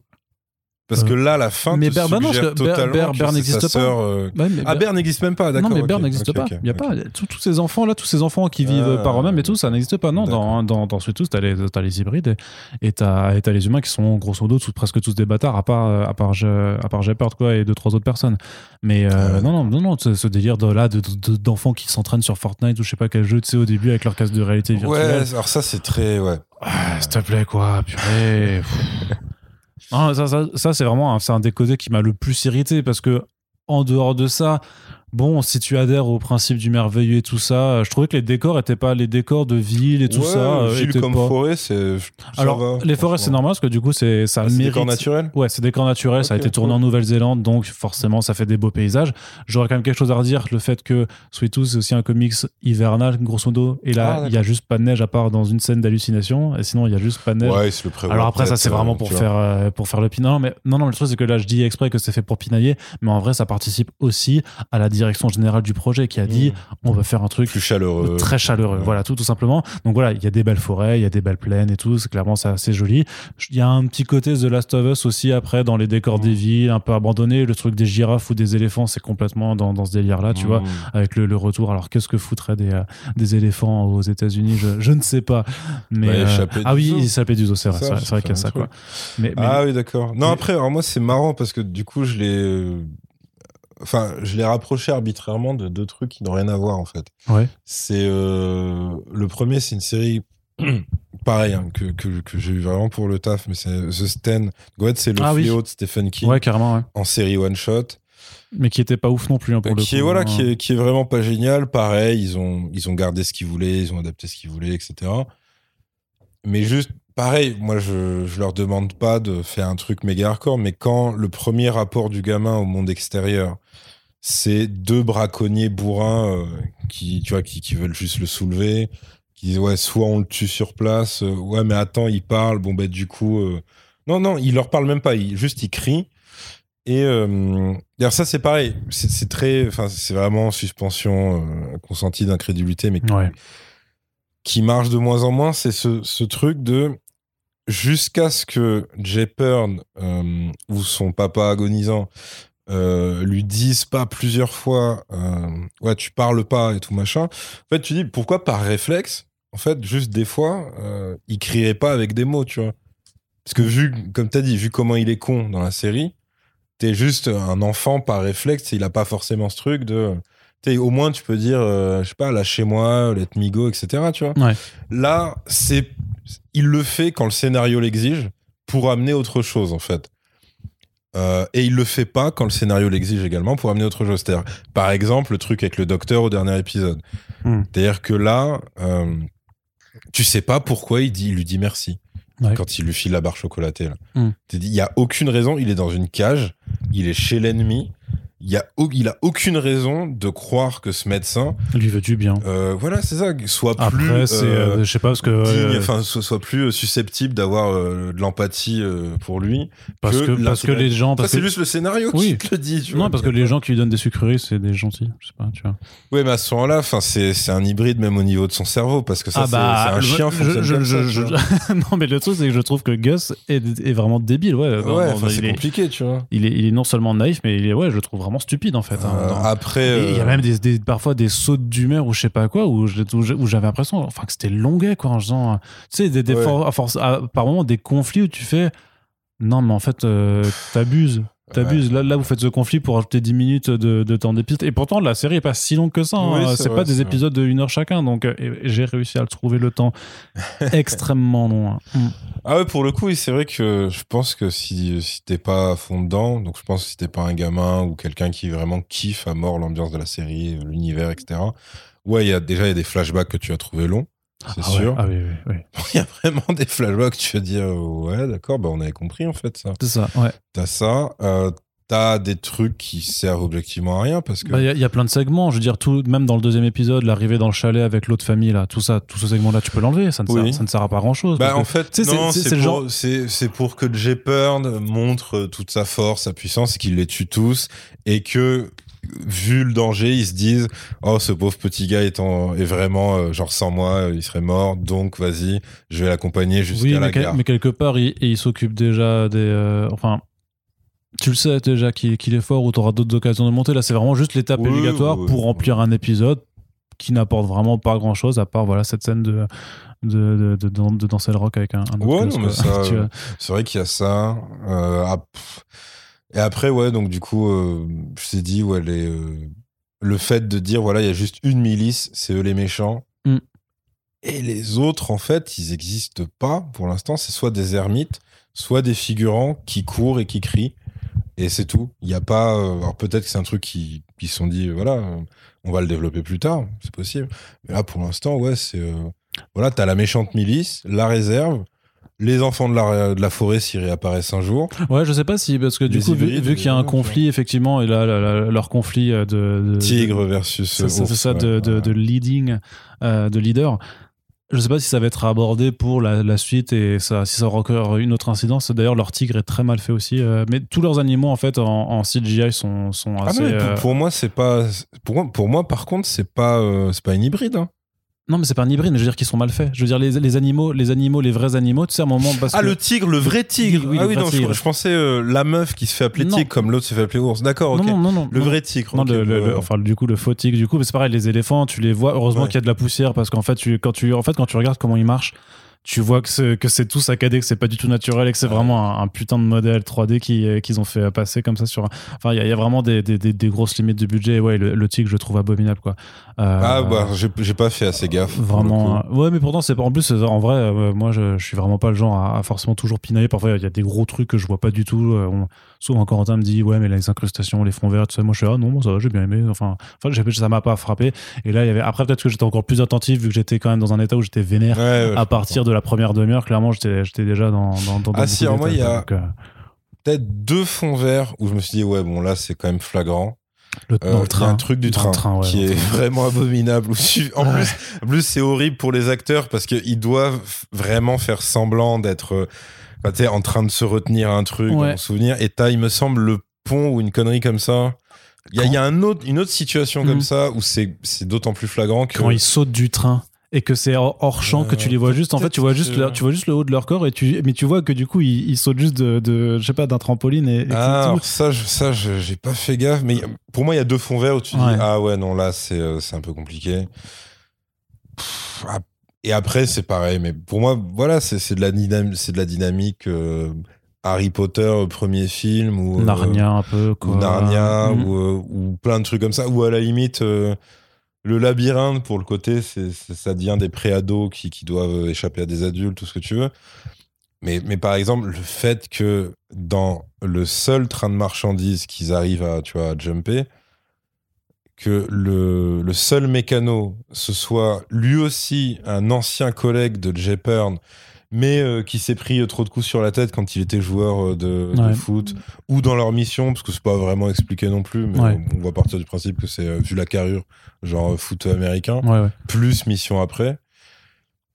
Parce que là, la fin mais te bah non, suggère totalement n'existe pas. sœur, euh, Ouais, mais Ah, Ber n'existe même pas, d'accord. non, mais Berne n'existe pas. ok, Il y a pas tous, tous ces enfants là, tous ces enfants qui vivent Ah. par eux-mêmes et tout, ça n'existe pas. Non, dans dans dans, Sweet Tooth, t'as les t'as les hybrides et t'as les humains qui sont grosso modo tous, presque tous des bâtards à part euh, à part Je- à part Shepard quoi et deux trois autres personnes. Mais euh, Ah non non non non, ce, ce délire de là de- de- d'enfants qui s'entraînent sur Fortnite ou je sais pas quel jeu tu sais au début avec leur casque de réalité virtuelle. Ouais, alors ça, c'est très. Ouais. Ah, S'il te plaît, quoi, purée. Non, ça, ça, c'est vraiment un, un des côtés qui m'a le plus irrité parce que, en dehors de ça, bon, si tu adhères au principe du merveilleux et tout ça, je trouvais que les décors étaient pas les décors de ville et tout Ouais, ça. euh, Ville comme pas- forêt, c'est. Alors, va, les forêts, c'est normal parce que du coup, c'est, ça Ah, mérite. décors naturels? Ouais, c'est des décors naturels, ça a été tourné cool. en Nouvelle-Zélande, donc forcément ça fait des beaux paysages. J'aurais quand même quelque chose à redire, le fait que Sweet Tooth c'est aussi un comics hivernal, grosso modo, et là Ah, il y a juste pas de neige à part dans une scène d'hallucination, et sinon il y a juste pas de neige. Ouais, c'est le prévoit. Alors après, ça c'est vraiment euh, pour faire euh, pour faire le pinaille. Non, mais non, non, le truc c'est que là je dis exprès que c'est fait pour pinailler, mais en vrai ça participe aussi à la direction générale du projet qui a dit on va faire un truc Plus chaleureux. très chaleureux. Ouais. Voilà, tout, tout simplement. Donc voilà, il y a des belles forêts, il y a des belles plaines et tout. C'est clairement c'est assez joli. Il y a un petit côté The Last of Us aussi après dans les décors des villes, un peu abandonnés. Le truc des girafes ou des éléphants, c'est complètement dans, dans ce délire-là, tu Mmh. vois, avec le, le retour. Alors qu'est-ce que foutraient des, euh, des éléphants aux États-Unis? Je, je ne sais pas. Mais Bah, euh, échapper ah oui, échappaient du zoo, c'est vrai. Vrai, qu'il y a ça, quoi. Mais, mais- Ah oui, d'accord. Non, mais- après, alors moi, c'est marrant parce que du coup, je l'ai. Enfin, je l'ai rapproché arbitrairement de deux trucs qui n'ont rien à voir, en fait. ouais. C'est. euh, Le premier, c'est une série. Pareil, hein, que, que, que j'ai eu vraiment pour le taf, mais c'est The Stand. En fait, c'est le Ah oui. de Stephen King ouais, carrément, ouais. en série one-shot. Mais qui était pas ouf non plus hein, pour le qui est coup, voilà hein. qui est, qui est vraiment pas génial pareil ils ont ils ont gardé ce qu'ils voulaient ils ont adapté ce qu'ils voulaient etc mais juste pareil moi je je leur demande pas de faire un truc méga hardcore mais quand le premier rapport du gamin au monde extérieur c'est deux braconniers bourrins euh, qui tu vois qui, qui veulent juste le soulever qui disent ouais soit on le tue sur place euh, ouais mais attends il parle bon bah du coup euh, non non il leur parle même pas il juste il crie et d'ailleurs ça c'est pareil c'est très enfin c'est vraiment suspension consentie d'incrédulité mais Ouais. qui marche de moins en moins c'est ce, ce truc de jusqu'à ce que Jay Pern euh, ou son papa agonisant euh, lui disent pas plusieurs fois euh, ouais tu parles pas et tout machin. En fait tu dis pourquoi par réflexe en fait juste des fois il crierait pas avec des mots tu vois. Parce que vu comme t'as dit vu comment il est con dans la série t'es juste un enfant par réflexe il a pas forcément ce truc de t'sais, au moins tu peux dire euh, je sais pas lâchez-moi let me go etc tu vois. Ouais. là c'est il le fait quand le scénario l'exige pour amener autre chose en fait Euh, et il le fait pas quand le scénario l'exige également pour amener autre chose c'est-à-dire par exemple le truc avec le docteur au dernier épisode Hmm. c'est-à-dire que là euh, tu sais pas pourquoi il dit il lui dit merci Ouais. quand il lui file la barre chocolatée. Hmm. Il y a aucune raison il est dans une cage il est chez l'ennemi il a au- il a aucune raison de croire que ce médecin Lui veut du bien? euh, voilà c'est ça soit plus Après, c'est, euh, euh, je sais pas, parce que. digne, euh, enfin soit, soit plus susceptible d'avoir euh, de l'empathie pour lui parce que parce que les gens. Enfin, Parce c'est que, juste le scénario Oui. qui te le dit tu vois. non, parce que les gens qui lui donnent des sucreries, c'est des gentils. Je sais pas, tu vois. ouais mais à ce moment-là enfin c'est c'est un hybride même au niveau de son cerveau parce que ça c'est c'est un chien Ah bah, je- je- ça, non, mais le truc, c'est que je trouve que Gus est, est vraiment débile. Ouais, ouais enfin, c'est il, est, compliqué tu vois il, est, il est non seulement naïf, mais il est, ouais, je trouve vraiment stupide en fait. hein, Euh, dans- après Il y a euh, même des, des- parfois des sautes d'humeur ou je sais pas quoi, où j'avais l'impression enfin, que c'était longuet, quoi, en faisant. euh, Tu sais, des, des Ouais. for- à force, à- par moments, des conflits où tu fais. Non, mais en fait, euh, t'abuses. Là, là, vous faites ce conflit pour ajouter 10 minutes de, de temps d'épisode. Et pourtant, la série est pas si longue que ça. hein. Oui, c'est pas des épisodes de 1 heure chacun. Donc, euh, j'ai réussi à le trouver le temps extrêmement long. hein. Mm. ah ouais pour le coup c'est vrai que je pense que si si t'es pas à fond dedans donc je pense que si t'es pas un gamin ou quelqu'un qui vraiment kiffe à mort l'ambiance de la série l'univers etc ouais il y a déjà il y a des flashbacks que tu as trouvé longs c'est Ah ouais, sûr Ah oui, oui, oui. il y a vraiment des flashbacks tu veux dire ouais d'accord bah on avait compris en fait ça C'est ça, ouais. T'as ça, euh, t'as des trucs qui servent objectivement à rien parce que. Bah, Il y, a- il y a plein de segments. Je veux dire, tout, même dans le deuxième épisode, l'arrivée dans le chalet avec l'autre famille, là, tout ça, tout ce segment-là, tu peux l'enlever. Ça ne, Oui. sert, ça ne sert à pas grand chose. Bah, en fait, c'est- pour, genre- c'est- pour que montre toute sa force, sa puissance, qu'il les tue tous, et que, vu le danger, ils se disent, oh, ce pauvre petit gars est, en- est vraiment, euh, genre, sans moi, euh, il serait mort, donc vas-y, je vais l'accompagner jusqu'à oui, la gare. mais quelque part, il, s'occupe déjà des. euh, enfin, Tu le sais déjà qu'il est fort ou tu auras d'autres occasions de monter. Là, c'est vraiment juste l'étape Oui, obligatoire oui, pour remplir un épisode qui n'apporte vraiment pas grand chose à part voilà cette scène de de, de, de, dan- de danser le rock avec un, un Ouais, c'est vrai qu'il y a ça. Euh, ah. Et après, ouais, donc du coup, euh, je t'ai dit, ouais, les, euh, le fait de dire, voilà, il y a juste une milice, c'est eux les méchants. Mm. Et les autres, en fait, ils n'existent pas pour l'instant. C'est soit des ermites, soit des figurants qui courent et qui crient. Et c'est tout. Il n'y a pas. euh, alors peut-être que c'est un truc qui qui se sont dit, voilà, on va le développer plus tard, c'est possible. Mais là, pour l'instant, ouais, c'est. euh, voilà, t'as la méchante milice, la réserve, les enfants de la, de la forêt s'ils réapparaissent un jour. Ouais, je sais pas si parce que du Les coup vu, hybrides, vu qu'il y a un conflit effectivement et là, là, là, leur conflit euh, de, de Tigre versus. c'est ça ouais, de, de, ouais. de leading euh, de leader je sais pas si ça va être abordé pour la, la suite et ça, si ça aura encore une autre incidence. D'ailleurs, leur tigre est très mal fait aussi. euh, mais tous leurs animaux, en fait, en, en CGI sont, sont Ah assez. non, pour, euh, pour moi, c'est pas. Pour moi, pour moi, par contre, c'est pas, c'est pas une hybride. hein. Non, mais c'est pas un hybride, mais je veux dire qu'ils sont mal faits. Je veux dire, les, les animaux, les animaux, les vrais animaux, tu sais, à un moment. Parce Ah, que- le tigre, le vrai tigre. Oui, oui, ah oui, non, je, tigre. je pensais euh, la meuf qui se fait appeler Non. tigre comme l'autre se fait appeler ours. D'accord, ok. Non, non, non, le non. vrai tigre. Non, ok, le- le- ouais. le- enfin, du coup, le faux tigre, du coup, mais c'est pareil, les éléphants, tu les vois. Heureusement Ouais. qu'il y a de la poussière parce qu'en fait, tu, quand tu, en fait, quand tu regardes comment ils marchent, tu vois que c'est, que c'est tout saccadé, que c'est pas du tout naturel et que c'est Ouais. vraiment un, un putain de modèle 3D qui, euh, qu'ils ont fait passer comme ça sur. un- Enfin, il y, a- il y a vraiment des, des, des- des grosses limites de budget. Et Ouais, le, le je trouve abominable, quoi. Euh, Ah, bah, j'ai j'ai pas fait assez gaffe. Vraiment. euh, Ouais, mais pourtant, c'est pas. En plus, en vrai, euh, moi, je, je suis vraiment pas le genre à, à forcément toujours pinailler. Parfois, il y a des gros trucs que je vois pas du tout. On- souvent, Corentin me dit, ouais, mais les incrustations, les fonds verts, tout ça. Moi, je suis, ah non, moi, ça va, j'ai bien aimé. Enfin, enfin j'ai- ça m'a pas frappé. Et là, il y avait. Après, peut-être que j'étais encore plus attentif vu que j'étais quand même dans un état où j'étais vénère. Ouais, ouais, je à partir de la première demi-heure, clairement, j'étais déjà dans. dans, dans Ah, si, alors moi, il y a- euh, peut-être deux fonds verts où je me suis dit ouais bon là c'est quand même flagrant le, Euh, dans il y le a train. un truc du Dans train, train, ouais, qui est vraiment abominable en plus en plus c'est horrible pour les acteurs parce qu'ils doivent vraiment faire semblant d'être euh, sais, en train de se retenir un truc Ouais. mon souvenir et t'as il me semble le pont ou une connerie comme ça il y a, y a un autre, une autre situation Mhm. comme ça où c'est c'est d'autant plus flagrant que quand ils sautent du train et que c'est hors, champ que tu les vois juste en fait tu vois juste leur- tu vois juste le haut de leur corps et tu mais tu vois que du coup ils, ils sautent juste de, de je sais pas d'un trampoline et, et ah, tout. ça, je- ça, j'ai pas fait gaffe, mais pour moi, il y a deux fonds verts où tu Ouais. dis ah ouais non là c'est euh, un peu compliqué. Pff, Et après c'est pareil, mais pour moi voilà c'est de la dynamique, c'est de la dynamique euh, Harry Potter euh, premier film ou euh, Narnia un peu quoi. ou Narnia Mm. ou, euh, ou plein de trucs comme ça ou à la limite euh, le labyrinthe pour le côté ça devient des préados qui qui doivent échapper à des adultes tout ce que tu veux. Mais, par exemple, le fait que dans le seul train de marchandises qu'ils arrivent à, tu vois, jumper, que le, seul mécano, ce soit lui aussi un ancien collègue de Jay mais euh, qui s'est pris euh, trop de coups sur la tête quand il était joueur euh, de, foot, ou dans leur mission, parce que c'est pas vraiment expliqué non plus, mais Ouais. on, on va partir du principe que c'est, vu la carrure, genre foot américain Ouais, plus mission après.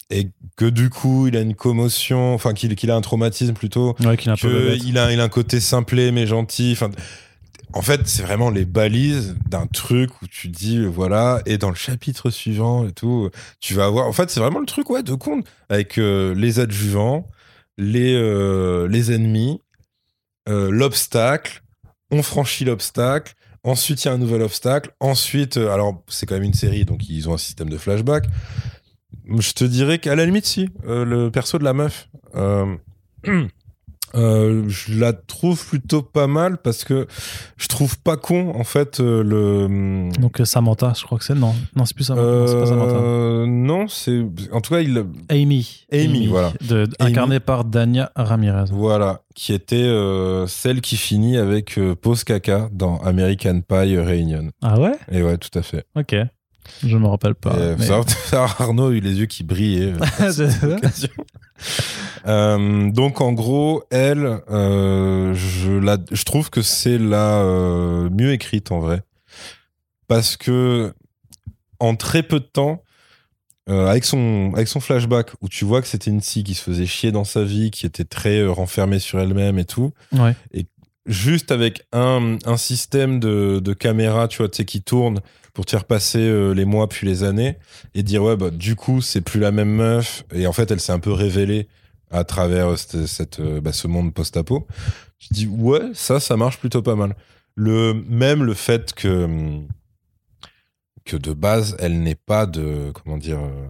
Et que du coup, il a une commotion, enfin, qu'il qu'il a un traumatisme plutôt, qu'il a, il a un côté simplé mais gentil. Enfin, en fait, c'est vraiment les balises d'un truc où tu dis, voilà, et dans le chapitre suivant et tout, tu vas avoir. En fait, c'est vraiment le truc, ouais, de con, avec euh, les adjuvants, les, euh, les ennemis, euh, l'obstacle, on franchit l'obstacle. Ensuite, il y a un nouvel obstacle. Ensuite, alors, c'est quand même une série, donc ils ont un système de flashback. Je te dirais qu'à la limite, si, le perso de la meuf, euh, je la trouve plutôt pas mal parce que je trouve pas con, en fait, euh, le. Donc euh, Samantha, je crois que c'est non. Non, c'est plus Samantha. non, c'est pas Samantha. Non, c'est. En tout cas, il. Amy. Amy, voilà. De, Amy. Incarnée par Dania Ramirez. Voilà, qui était celle qui finit avec Pose Caca dans American Pie Reunion. Ah ouais? Et ouais, tout à fait. Ok. Je me rappelle pas. Et, euh, mais- Arnaud a eu les yeux qui brillaient. euh. Euh, donc en gros, elle, euh, je, la, je trouve que c'est la euh, mieux écrite en vrai, parce que en très peu de temps, avec son avec son flashback où tu vois que c'était une fille qui se faisait chier dans sa vie, qui était très renfermée sur elle-même et tout, Ouais. juste avec un, un système de, de caméra, tu vois, tu sais, qui tourne pour te faire passer euh, les mois puis les années et dire ouais bah du coup c'est plus la même meuf et en fait elle s'est un peu révélée à travers cette, cette, euh, bah, ce monde post-apo. Je dis ouais, ça, ça marche plutôt pas mal. Le même le fait que que de base, elle n'est pas de comment dire. euh,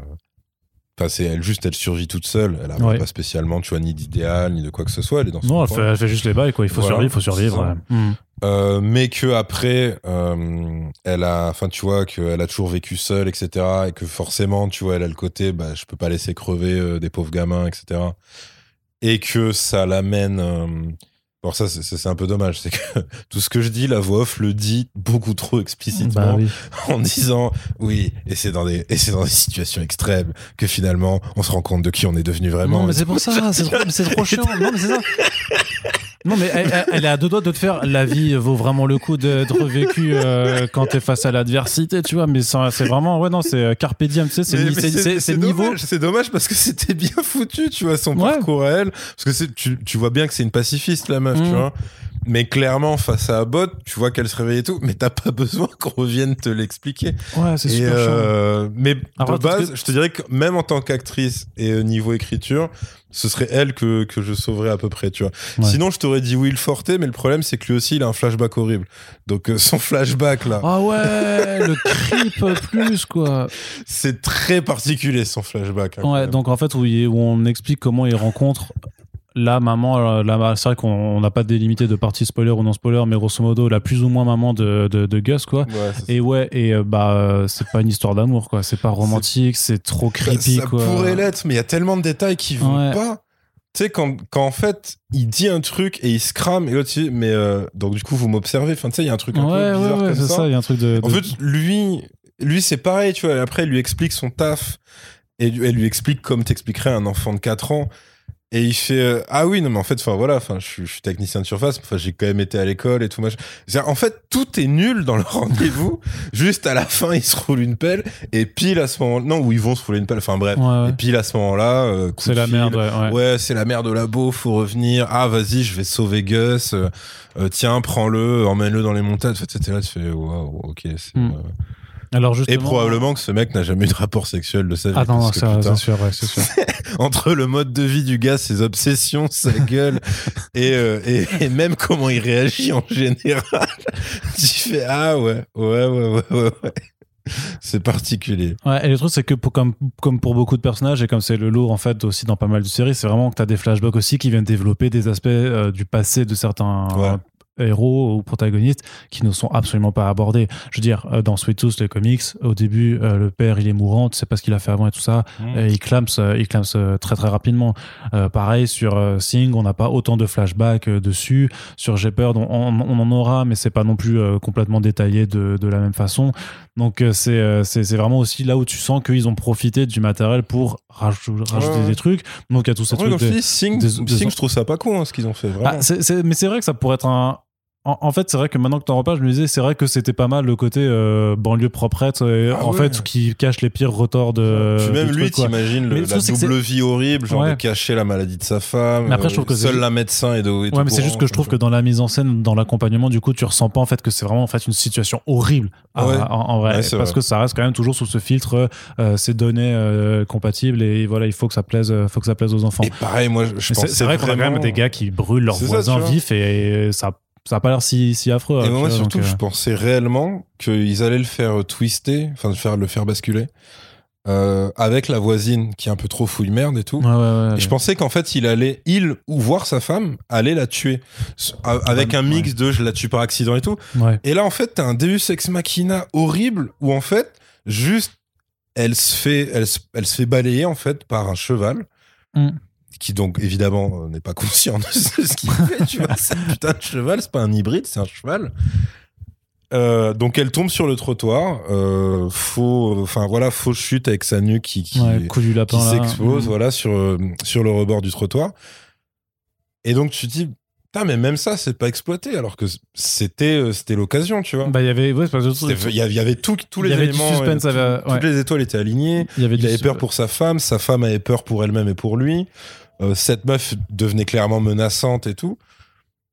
Enfin, c'est elle juste, elle survit toute seule. Elle a Ouais. pas spécialement, tu vois, ni d'idéal, ni de quoi que ce soit. Elle est dans son Non, elle fait, elle fait juste les bails, quoi. Il faut Voilà, survivre, il faut survivre. ouais. Euh, mais que après, euh, elle a, enfin, tu vois, qu'elle a toujours vécu seule, etc. Et que forcément, tu vois, elle a le côté, bah, je peux pas laisser crever euh, des pauvres gamins, etc. Et que ça l'amène. Alors ça, c'est- un peu dommage, c'est que tout ce que je dis, la voix off le dit beaucoup trop explicitement Bah oui. en disant oui, et c'est dans des et c'est dans des situations extrêmes que finalement on se rend compte de qui on est devenu vraiment. Non, mais c'est pour ça, c'est trop, c'est trop chiant. Non, mais c'est ça. Non, mais elle, elle- elle est à deux doigts de te faire la vie vaut vraiment le coup d'être vécue euh, quand t'es face à l'adversité, tu vois. Mais c'est vraiment, ouais, non, c'est euh, Carpe Diem, tu sais, c'est niveau. dommage, C'est dommage parce que c'était bien foutu, tu vois, son Ouais. parcours à elle. Parce que tu, tu vois bien que c'est une pacifiste, la meuf, Mm. tu vois. Mais clairement, face à Abbott, tu vois qu'elle se réveille et tout, mais t'as pas besoin qu'on revienne te l'expliquer. Ouais, c'est super euh, mais Alors, de base, que- je te dirais que même en tant qu'actrice et euh, niveau écriture, ce serait elle que, que je sauverais à peu près, tu vois. Ouais. Sinon, je t'aurais dit Will Forte, mais le problème, c'est que lui aussi, il a un flashback horrible. Donc, euh, son flashback, là, Ah ouais, le creep plus, quoi. c'est très particulier, son flashback. hein, Ouais, donc en fait, où, il- où on explique comment il rencontre la maman, euh, la, c'est vrai qu'on on n'a pas délimité de partie spoiler ou non spoiler, mais grosso modo, la plus ou moins maman de, de, de Gus, quoi. Ouais, Et ouais, et euh, bah, c'est pas une histoire d'amour, quoi. C'est pas romantique, c'est trop creepy, ça, ça quoi. pourrait l'être, mais il y a tellement de détails qui vont Ouais. pas. Tu sais, quand, quand en fait, il dit un truc et il se crame, et l'autre, mais euh, donc du coup, vous m'observez. Enfin, tu sais, il y a un truc un Ouais, peu bizarre comme c'est ça. ça, il y a un truc de. En de- fait, lui, lui c'est pareil, tu vois. et Après, il lui explique son taf et elle lui explique comme t'expliquerais un enfant de 4 ans. Et il fait euh, ah oui non mais en fait enfin voilà enfin je, suis- je suis technicien de surface enfin j'ai quand même été à l'école et tout machin. En fait tout est nul dans le rendez-vous juste à la fin ils se roulent une pelle et pile à ce moment non où ils vont se rouler une pelle enfin bref Ouais, ouais. et pile à ce moment-là euh, coup C'est la fil, merde, ouais. ouais. C'est la merde de labo, faut revenir. Ah, vas-y, je vais sauver Gus. Euh, euh, tiens, prends-le, emmène-le dans les montagnes. En fait, c'était là, tu fais, waouh, ok. c'est, Hmm. Et probablement que ce mec n'a jamais eu de rapport sexuel de sa vie. Ah non, c'est sûr, ouais, c'est sûr. entre le mode de vie du gars, ses obsessions, sa gueule, et, euh, et, et même comment il réagit en général, tu fais, ah ouais, ouais, ouais, ouais, ouais, ouais. C'est particulier. Ouais, et le truc, c'est que pour, comme, comme pour beaucoup de personnages, et comme c'est le lourd en fait aussi dans pas mal de séries, c'est vraiment que tu as des flashbacks aussi qui viennent développer des aspects euh, du passé de certains Ouais. Euh, héros ou protagonistes qui ne sont absolument pas abordés. Je veux dire, euh, dans Sweet Tooth, les comics, au début, euh, le père il est mourant, tu sais pas ce qu'il a fait avant et tout ça, et il clame, il clame très très rapidement. Euh, pareil sur euh, Sing, on n'a pas autant de flashbacks euh, dessus. Sur Jeopard, on, on, on en aura, mais c'est pas non plus euh, complètement détaillé de, de la même façon. Donc euh, c'est euh, c'est c'est vraiment aussi là où tu sens qu'ils ont profité du matériel pour rajou- rajouter Ouais. des trucs. Donc il y a tous ces Après, trucs. Sing, des- Sing, des- je trouve ça pas con, hein, ce qu'ils ont fait, vraiment. Ah, c'est- mais c'est vrai que ça pourrait être un. En, en fait, c'est vrai que maintenant que t'en reparles, je me disais, c'est vrai que c'était pas mal le côté euh, banlieue proprette, et, Ah en ouais. fait, qui cache les pires retors de. Puis même lui, t'imagines la double vie horrible, genre Ouais. de cacher la maladie de sa femme. Mais après, je trouve euh, que c'est seul la médecin et de. Ouais, mais c'est juste que je trouve que dans la mise en scène, dans l'accompagnement, du coup, tu ressens pas en fait que c'est vraiment en fait une situation horrible à- Ouais. en, en vrai, parce vrai. que ça reste quand même toujours sous ce filtre, euh, ces données euh, compatibles et voilà, il faut que ça plaise, euh, faut que ça plaise aux enfants. Et pareil, moi, je pense C'est vrai qu'on a quand même des gars qui brûlent leurs voisins vifs et, ça, ça a pas l'air si, si affreux. Et tu moi, vois, surtout, donc, euh, je pensais réellement qu'ils allaient le faire euh, twister, enfin, faire, le faire basculer, euh, avec la voisine qui est un peu trop fouille merde et tout. ouais, ouais, ouais, Et je pensais qu'en fait, il allait, il ou voir sa femme, allait la tuer. A- Avec un mix de je la tue par accident et tout. Et là, en fait, t'as un Deus Ex Machina horrible où, en fait, juste, elle se fait, elle, se- elle se fait balayer, en fait, par un cheval. Mm. Qui donc évidemment euh, n'est pas conscient de ce qu'il fait, tu vois, c'est un putain de cheval, c'est pas un hybride, c'est un cheval. Euh, donc elle tombe sur le trottoir, euh, faux, enfin voilà, fausse chute avec sa nuque qui, qui, Ouais, coup du lapin qui là. s'explose, Mm. voilà, sur, sur le rebord du trottoir. Et donc tu te dis, putain, mais même ça, c'est pas exploité, alors que c'était c'était l'occasion, tu vois. Bah, il y avait, ouais, Il y, avait- y tout- tous y les du éléments, suspense, avait- tout- ouais. toutes les étoiles étaient alignées. il y avait Il avait peur pour sa femme, sa femme avait peur pour elle-même et pour lui. Euh, cette meuf devenait clairement menaçante et tout.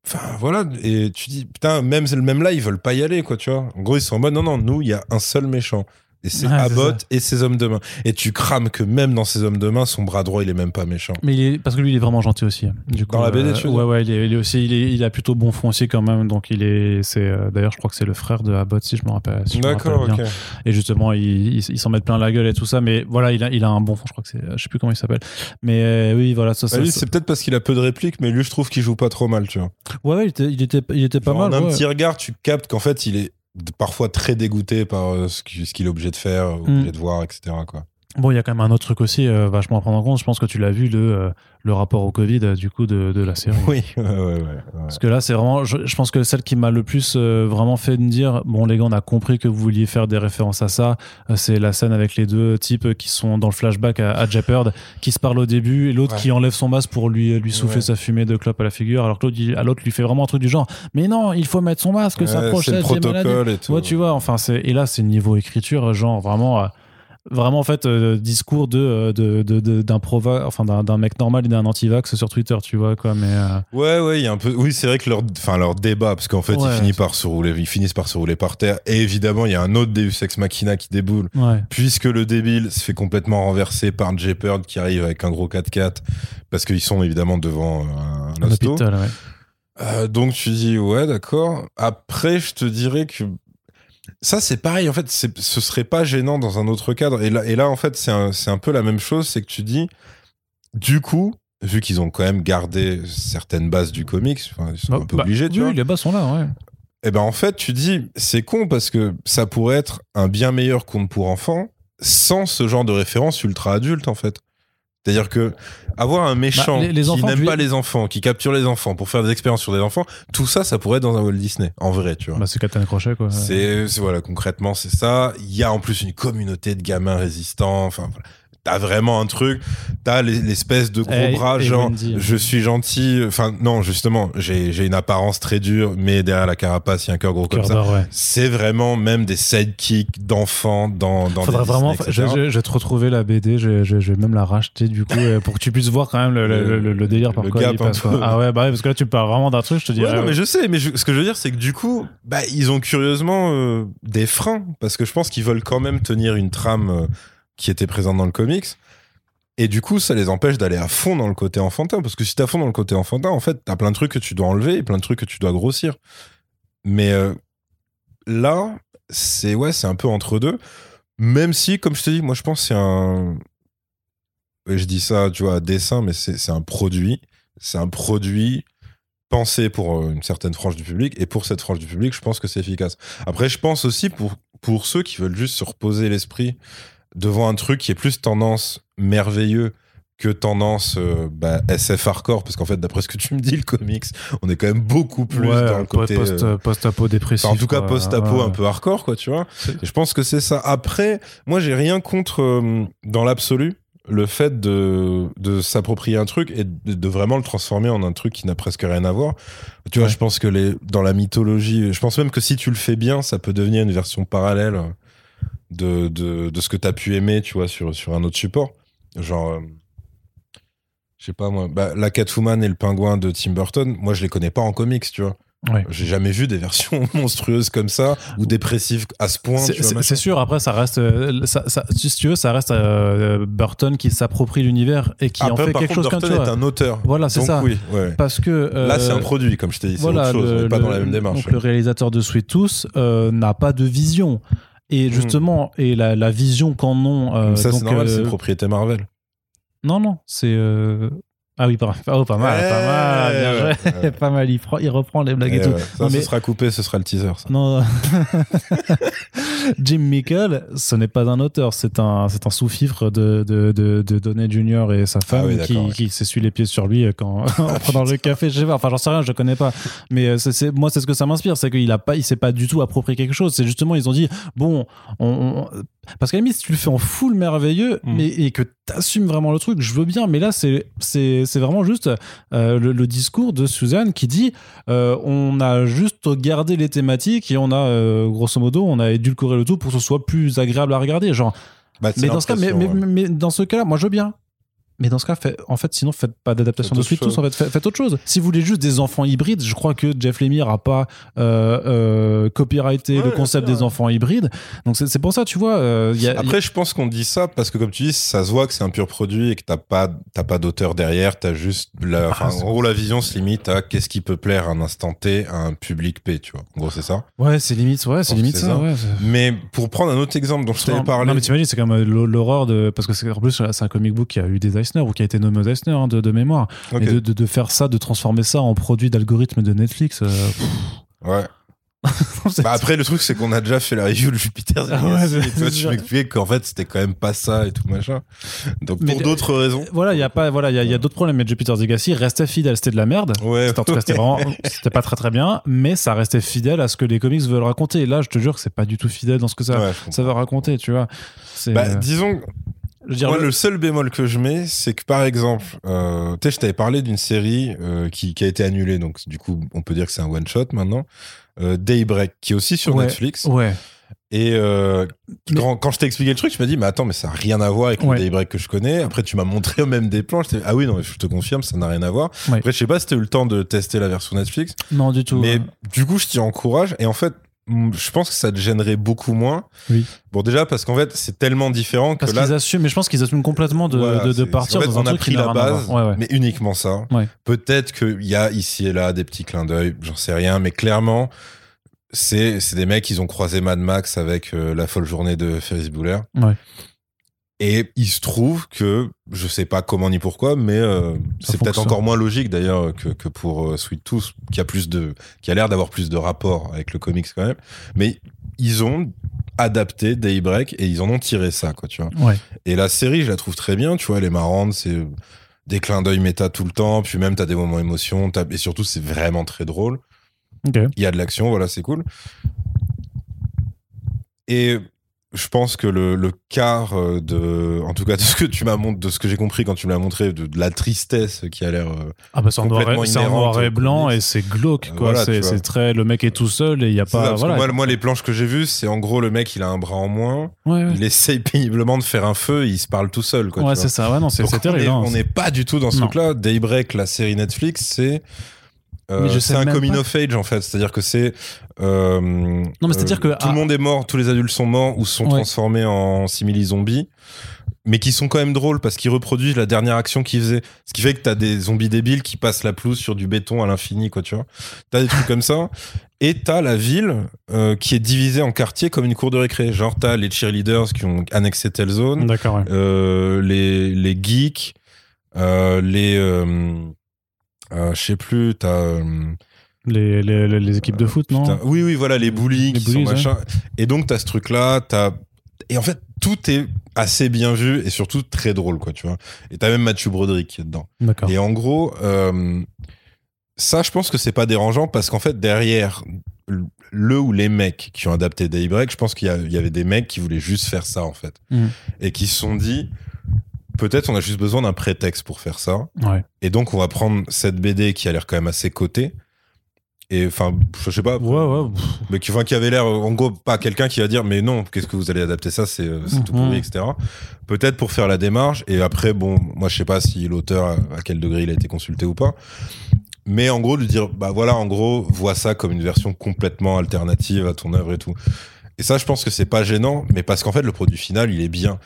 Enfin voilà, et tu dis putain, même même là ils veulent pas y aller quoi, tu vois. En gros ils sont en mode non non, nous il y a un seul méchant Et c'est Ouais, Abbott et ses hommes de main. Et tu crames que même dans ses hommes de main, son bras droit, il est même pas méchant. Mais il est, parce que lui, il est vraiment gentil aussi. Du coup, Dans la BD, tu veux Ouais, ouais, il est, il est aussi, il, est, il a plutôt bon fond aussi quand même. Donc il est, c'est, euh, d'ailleurs, je crois que c'est le frère de Abbott, si je me rappelle. si D'accord, ok. bien. Et justement, il, s'en met plein la gueule et tout ça. Mais voilà, il a, il a un bon fond. Je crois que c'est, je sais plus comment il s'appelle. Mais euh, oui, voilà, ça, Bah, ça, lui, ça- c'est peut-être parce qu'il a peu de répliques, mais lui, je trouve qu'il joue pas trop mal, tu vois. ouais, ouais, il était, il était, il était pas Genre, mal. En un ouais. petit regard, tu captes qu'en fait, il est parfois très dégoûté par euh, ce qu'il est obligé de faire, Mm. obligé de voir, etc. Quoi. Bon, il y a quand même un autre truc aussi euh, vachement à prendre en compte. Je pense que tu l'as vu, le, euh, le rapport au Covid, euh, du coup, de, de la série. Oui, ouais, ouais, ouais. Parce que là, c'est vraiment, je, je pense que celle qui m'a le plus euh, vraiment fait me dire, bon les gars, on a compris que vous vouliez faire des références à ça. Euh, c'est la scène avec les deux types qui sont dans le flashback à, à Jeopard, qui se parlent au début, et l'autre qui enlève son masque pour lui lui souffler sa fumée de clope à la figure, alors que l'autre, à l'autre lui fait vraiment un truc du genre, mais non, il faut mettre son masque, ça Ouais, approche, c'est le c'est maladie. protocole et tout. Ouais, tu vois, enfin, c'est et là, c'est niveau écriture, genre vraiment. Vraiment, en fait, euh, discours de, euh, de, de, de- d'un prova, enfin, d'un, mec normal et d'un anti-vax sur Twitter, tu vois, quoi, mais. euh, Ouais, ouais, il y a un peu. Oui, c'est vrai que leur, enfin, leur débat, parce qu'en fait, Ouais. ils, finissent par se rouler, ils finissent par se rouler par terre. Et évidemment, il y a un autre Deus Ex Machina qui déboule, ouais. puisque le débile se fait complètement renverser par Jeopard qui arrive avec un gros 4x4, parce qu'ils sont évidemment devant un Un hosto. hôpital, ouais. Euh, donc tu dis ouais d'accord. Après je te dirais que ça c'est pareil en fait ce serait pas gênant dans un autre cadre. Et là et là en fait c'est un, peu la même chose c'est que tu dis du coup vu qu'ils ont quand même gardé certaines bases du comics ils sont un peu Bah, obligés tu oui, vois. les bas sont là, ouais. et ben en fait tu dis c'est con parce que ça pourrait être un bien meilleur conte pour enfants sans ce genre de référence ultra adulte en fait c'est-à-dire que avoir un méchant Bah, les- les qui n'aime pas les enfants, qui capture les enfants pour faire des expériences sur des enfants, tout ça, ça pourrait être dans un Walt Disney, en vrai, tu vois. Bah, c'est Captain Crochet, quoi. C'est c'est- voilà concrètement c'est ça. Il y a en plus une communauté de gamins résistants. Enfin voilà. T'as vraiment un truc. T'as les- l'espèce de gros Et- bras et genre Wendy. je suis gentil. Enfin non justement j'ai une apparence très dure mais derrière la carapace il y a un cœur gros comme ça. ouais. C'est vraiment même des sidekicks d'enfants dans dans Faudrait des vraiment. Disney, Je, etc. je- je vais te retrouver la BD, je, vais même la racheter du coup euh, pour que tu puisses voir quand même le, le- le- le délire par quoi gap il passe. quoi. Ah ouais, bah ouais, parce que là tu parles vraiment d'un truc, je te Ouais, dirais. non, mais je sais, mais ce que je veux dire, c'est que du coup, bah, ils ont curieusement euh, des freins, parce que je pense qu'ils veulent quand même tenir une trame euh, qui était présente dans le comics. Et du coup, ça les empêche d'aller à fond dans le côté enfantin, parce que si t'es à fond dans le côté enfantin, en fait, t'as plein de trucs que tu dois enlever et plein de trucs que tu dois grossir. Mais euh, là, c'est ouais, c'est un peu entre deux. Même si, comme je te dis, moi, je pense que c'est un. Je dis ça, tu vois, à dessin, mais c'est c'est un produit. C'est un produit pensé pour euh, une certaine frange du public et pour cette frange du public je pense que c'est efficace après je pense aussi pour pour ceux qui veulent juste se reposer l'esprit devant un truc qui est plus tendance merveilleux que tendance euh, bah, SF hardcore parce qu'en fait d'après ce que tu me dis le comics on est quand même beaucoup plus Ouais, dans le côté post, euh, post-apo dépressif. Enfin, en tout cas, post-apo Ouais. un peu hardcore, quoi, tu vois. Et je pense que c'est ça. Après, moi, j'ai rien contre, euh, dans l'absolu, le fait de, de s'approprier un truc et de, de vraiment le transformer en un truc qui n'a presque rien à voir. Tu vois, Ouais. je pense que les, dans la mythologie, je pense même que si tu le fais bien, ça peut devenir une version parallèle de, de, de ce que tu as pu aimer, tu vois, sur, sur un autre support. Genre. euh, je sais pas moi, bah, la Catwoman et le pingouin de Tim Burton, moi je les connais pas en comics, tu vois. Ouais. J'ai jamais vu des versions monstrueuses comme ça ou dépressives à ce point. C'est- sûr, après, ça reste. euh, ça, ça- si tu veux, ça reste euh, Burton qui s'approprie l'univers et qui Après, en fait quelque contre, chose Burton est un auteur. Voilà, c'est ça. oui, ouais. Parce que. euh, Là, c'est un produit, comme je t'ai dit, c'est voilà, autre chose. on n'est pas le- dans la même démarche. Donc, le réalisateur de Sweet Tooth euh, n'a pas de vision. Et Mhm. justement, et la, la vision qu'en ont. euh, ça, c'est normal, euh, c'est propriété Marvel. Non, non, c'est. Euh, Ah oui, pas, oh, pas mal, pas mal, bien joué. Ouais, ouais. pas mal, il, prend- il reprend les blagues Eh et tout. ouais, Ça, Non, ce sera coupé, ce sera le teaser. ça. Non. Jim Mickle, ce n'est pas un auteur, c'est un, c'est un sous-fifre de, de, de, de Donnet Jr. et sa femme Ah oui, qui, qui s'essuie les pieds sur lui quand, en prenant le café. Je sais pas, enfin, j'en sais rien, je connais pas. Mais euh, c'est- moi, c'est ce que ça m'inspire, c'est qu'il a pas, il s'est pas du tout approprié quelque chose. C'est justement, ils ont dit, bon, on, on- parce qu'à la limite, si tu le fais en full merveilleux, Mm. mais, et que t'assumes vraiment le truc, je veux bien. Mais là, c'est, c'est, c'est vraiment juste euh, le, le discours de Suzanne qui dit, euh, on a juste gardé les thématiques et on a, euh, grosso modo, on a édulcoré le tout pour que ce soit plus agréable à regarder. Genre, Bah, mais dans ce cas, mais, mais, l'impression, ouais. mais dans ce cas-là, moi je veux bien. Mais dans ce cas, fait- en fait, sinon, faites pas d'adaptation de Sweet Tooth. En fait, faites, faites autre chose. Si vous voulez juste des enfants hybrides, je crois que Jeff Lemire a pas euh, euh, copyrighté Ouais, le concept des enfants hybrides. Donc c'est pour ça, tu vois. euh, il y a, Après, je pense qu'on dit ça parce que, comme tu dis, ça se voit que c'est un pur produit et que t'as pas, pas d'auteur derrière. T'as juste la, Ah, en gros, la vision se limite à qu'est-ce qui peut plaire à un instant T à un public P, tu vois. En gros, c'est ça. ouais, c'est limite, ouais, c'est limite ça. ça. ouais, c'est- Mais pour prendre un autre exemple dont je t'avais parlé. Non, mais t'imagines, c'est euh, l'hor- l'horreur de. Parce que c'est en plus, c'est un comic book qui a eu des Eisner ou qui a été nommé aux Eisner hein, de, de mémoire. Et de, de, de faire ça, de transformer ça en produit d'algorithme de Netflix. euh, Ouais. Bah après, le truc, c'est qu'on a déjà fait la review de Jupiter. Ah ouais, et toi, tu m'expliquais qu'en fait, c'était quand même pas ça et tout machin. Donc, Mais pour d'autres raisons. Voilà, il y a pas, voilà, il y a, il y a d'autres problèmes. Mais Jupiter's Legacy restait fidèle, c'était de la merde. Ouais. C'était- En tout cas, c'était vraiment, c'était pas très très bien, mais ça restait fidèle à ce que les comics veulent raconter. Et là, je te jure que c'est pas du tout fidèle dans ce que ça, Ouais, ça veut raconter, tu vois. Bah, euh, disons, je Moi, le- seul bémol que je mets, c'est que par exemple, euh, tu sais, je t'avais parlé d'une série euh, qui, qui a été annulée, donc du coup, on peut dire que c'est un one shot maintenant. Euh, Daybreak, qui est aussi sur Ouais. Netflix. ouais, Et euh, quand, quand je t'ai expliqué le truc, tu m'as dit, mais attends, mais ça n'a rien à voir avec Ouais. le Daybreak que je connais. Après, tu m'as montré même des plans. Je t'ai- ah oui, non, je te confirme, ça n'a rien à voir. Ouais. Après, je sais pas si t'as eu le temps de tester la version Netflix. non du tout. Mais du coup, je t'y encourage. Et en fait, je pense que ça te gênerait beaucoup moins. Oui. Bon, déjà, parce qu'en fait, c'est tellement différent que parce là, qu'ils assument, mais je pense qu'ils assument complètement de, Voilà, de, de partir en fait, dans on un a truc pris la base, voir. Ouais, ouais. mais uniquement ça. Ouais. Peut-être qu'il y a ici et là des petits clins d'œil, j'en sais rien, mais clairement, c'est c'est des mecs, ils ont croisé Mad Max avec euh, la folle journée de Ferris Bueller. Ouais. Et il se trouve que, je sais pas comment ni pourquoi, mais euh, c'est peut-être encore moins logique d'ailleurs que, que pour euh, Sweet Tooth, qui a plus de, qui a l'air d'avoir plus de rapport avec le comics quand même. Mais ils ont adapté Daybreak et ils en ont tiré ça, quoi, tu vois. Ouais. Et la série, je la trouve très bien, tu vois, elle est marrante, c'est des clins d'œil méta tout le temps, puis même t'as des moments émotion, et surtout c'est vraiment très drôle. Il y a de l'action, voilà, c'est cool. Et je pense que le, le quart euh, de, en tout cas de ce que tu m'as montré, de ce que j'ai compris quand tu me l'as montré, de, de la tristesse qui a l'air. euh, Ah bah c'est en noir, complètement et, et blanc et c'est glauque quoi. voilà, c'est, très le mec est tout seul et il y a ça, pas voilà. moi, moi, les planches que j'ai vues, c'est en gros le mec, il a un bras en moins, ouais, ouais. il essaye péniblement de faire un feu, il se parle tout seul, quoi. Ouais, c'est ça. Ouais non c'est, terrible. hein. On n'est pas du tout dans ce truc-là. Daybreak, la série Netflix, c'est. Euh, c'est un coming pas. of age en fait, c'est-à-dire que c'est. euh, Non, mais c'est-à-dire que- tout ah. le monde est mort, tous les adultes sont morts ou sont Ouais. transformés en simili-zombies, mais qui sont quand même drôles parce qu'ils reproduisent la dernière action qu'ils faisaient. Ce qui fait que t'as des zombies débiles qui passent la pelouse sur du béton à l'infini, quoi, tu vois. T'as des trucs comme ça. Et t'as la ville euh, qui est divisée en quartiers comme une cour de récré. Genre t'as les cheerleaders qui ont annexé telle zone, ouais. euh, les, les geeks, euh, les. Euh, euh, je sais plus, t'as. euh, Les, les, équipes de foot non. putain, oui, oui, voilà, les bullies Les qui bullies, sont machin. Et donc, t'as ce truc-là, t'as. Et en fait, tout est assez bien vu et surtout très drôle, quoi, tu vois. Et t'as même Mathieu Broderick qui est dedans. D'accord. Et en gros, euh, ça, je pense que c'est pas dérangeant parce qu'en fait, derrière le ou les mecs qui ont adapté Daybreak, je pense qu'il y, avait des mecs qui voulaient juste faire ça, en fait. Mhm. Et qui se sont dit, peut-être on a juste besoin d'un prétexte pour faire ça. Ouais. Et donc, on va prendre cette BD qui a l'air quand même assez cotée. Et enfin, je sais pas, Ouais ouais. pff, mais qui, enfin, qui avait l'air, en gros, pas quelqu'un qui va dire, mais non, qu'est-ce que vous allez adapter ça, c'est euh, c'est tout Mhm. pourri, etc. Peut-être pour faire la démarche. Et après, bon, moi, je sais pas si l'auteur, à, à quel degré il a été consulté ou pas. Mais en gros, de dire, bah voilà, en gros, vois ça comme une version complètement alternative à ton œuvre et tout. Et ça, je pense que c'est pas gênant, mais parce qu'en fait, le produit final, il est bien.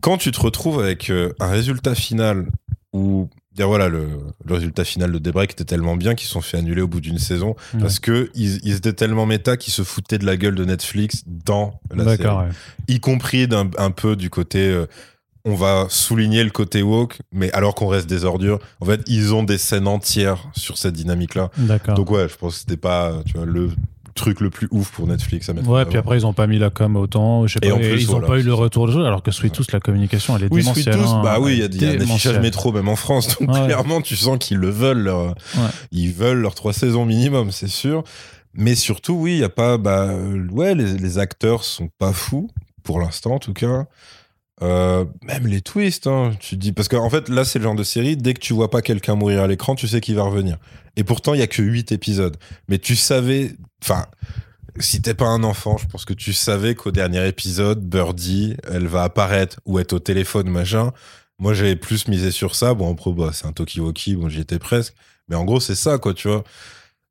Quand tu te retrouves avec euh, un résultat final où, dire voilà, le, le résultat final de Daybreak était tellement bien qu'ils sont fait annuler au bout d'une saison ouais. parce que ils, ils étaient tellement méta qu'ils se foutaient de la gueule de Netflix dans la série, ouais. y compris d'un un peu du côté. euh, on va souligner le côté woke, mais alors qu'on reste des ordures. En fait, ils ont des scènes entières sur cette dynamique-là. D'accord. Donc ouais, je pense que c'était pas, tu vois, le truc le plus ouf pour Netflix à mettre. Ouais, puis après ils ont pas mis la com autant, je sais Et pas, en plus, ils ont voilà, pas eu le retour de jeu, alors que Sweet Tooth, la communication elle est Oui, Sweet démentielle. Tooth, hein. bah oui, il y a, y a un affichage Démentielle. métro même en France, donc Ouais. clairement tu sens qu'ils le veulent, leur- ils veulent leurs trois saisons minimum, c'est sûr. Mais surtout, oui, il y a pas, bah, euh, ouais, les, les acteurs sont pas fous pour l'instant en tout cas. Euh, même les twists, hein, tu dis parce qu'en fait là c'est le genre de série dès que tu vois pas quelqu'un mourir à l'écran, tu sais qu'il va revenir. Et pourtant il y a que 8 épisodes. Mais tu savais, enfin, si t'es pas un enfant, je pense que tu savais qu'au dernier épisode, Birdie, elle va apparaître ou être au téléphone machin. Moi, j'avais plus misé sur ça. Bon, en pro, bah, c'est un Tokiwoki, bon, j'y étais presque. Mais en gros, c'est ça, quoi, tu vois.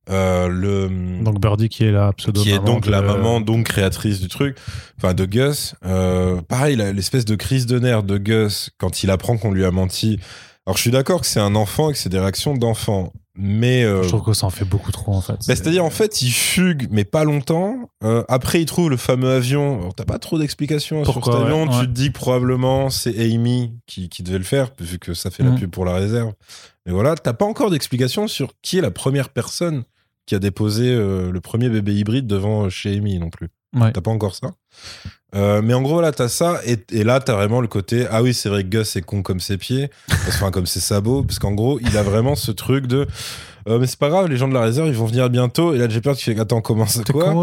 Euh, le Donc Birdie qui est la pseudo qui est donc de- la maman, donc créatrice du truc, enfin de Gus. Euh, pareil, l'espèce de crise de nerfs de Gus quand il apprend qu'on lui a menti. Alors je suis d'accord que c'est un enfant et que c'est des réactions d'enfant, mais euh, Je trouve que ça en fait beaucoup trop en fait. bah, c'est-à-dire en fait il fugue mais pas longtemps. Après il trouve le fameux avion. Alors, T'as pas trop d'explications sur cet avion. ouais, Tu te dis que probablement c'est Amy qui, qui devait le faire vu que ça fait la Mhm. pub pour la réserve. Mais voilà, t'as pas encore d'explication sur qui est la première personne qui a déposé euh, le premier bébé hybride devant euh, chez Amy non plus. Ouais. T'as pas encore ça? Euh, mais en gros, là, t'as ça, et, et là, t'as vraiment le côté Ah oui, c'est vrai que Gus est con comme ses pieds, enfin, comme ses sabots, parce qu'en gros, il a vraiment ce truc de Euh, Mais c'est pas grave, les gens de la réserve, ils vont venir bientôt. Et là, j'ai peur tu fais Attends, comment ça quoi?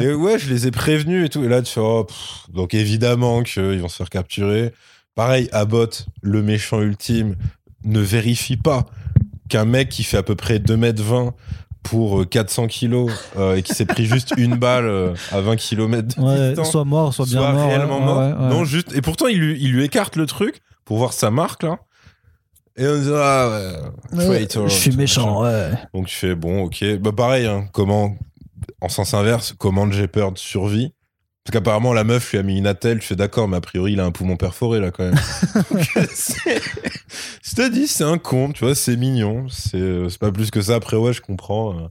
Et ouais, je les ai prévenus et tout. Et là, tu fais Oh, pff. Donc, évidemment qu'ils vont se faire capturer. Pareil, Abbott, le méchant ultime, ne vérifie pas qu'un mec qui fait à peu près 2m20 pour euh, 400 kilos euh, et qui s'est pris juste une balle euh, à 20 km de Ouais, distance soit mort, soit bien soit mort. réellement ouais, mort. ouais. Non, juste. Et pourtant, il lui, il lui écarte le truc pour voir sa marque là. Et on dit ah traitor, je suis méchant, machin. ouais. Donc tu fais bon, ok. Bah pareil. Hein, comment en sens inverse, comment Jeopard survit Parce qu'apparemment la meuf lui a mis une attelle. Tu fais d'accord, mais a priori il a un poumon perforé là quand même. Donc, c'est- dis, c'est un con, tu vois, c'est mignon. C'est euh, c'est pas plus que ça. Après ouais, je comprends. euh,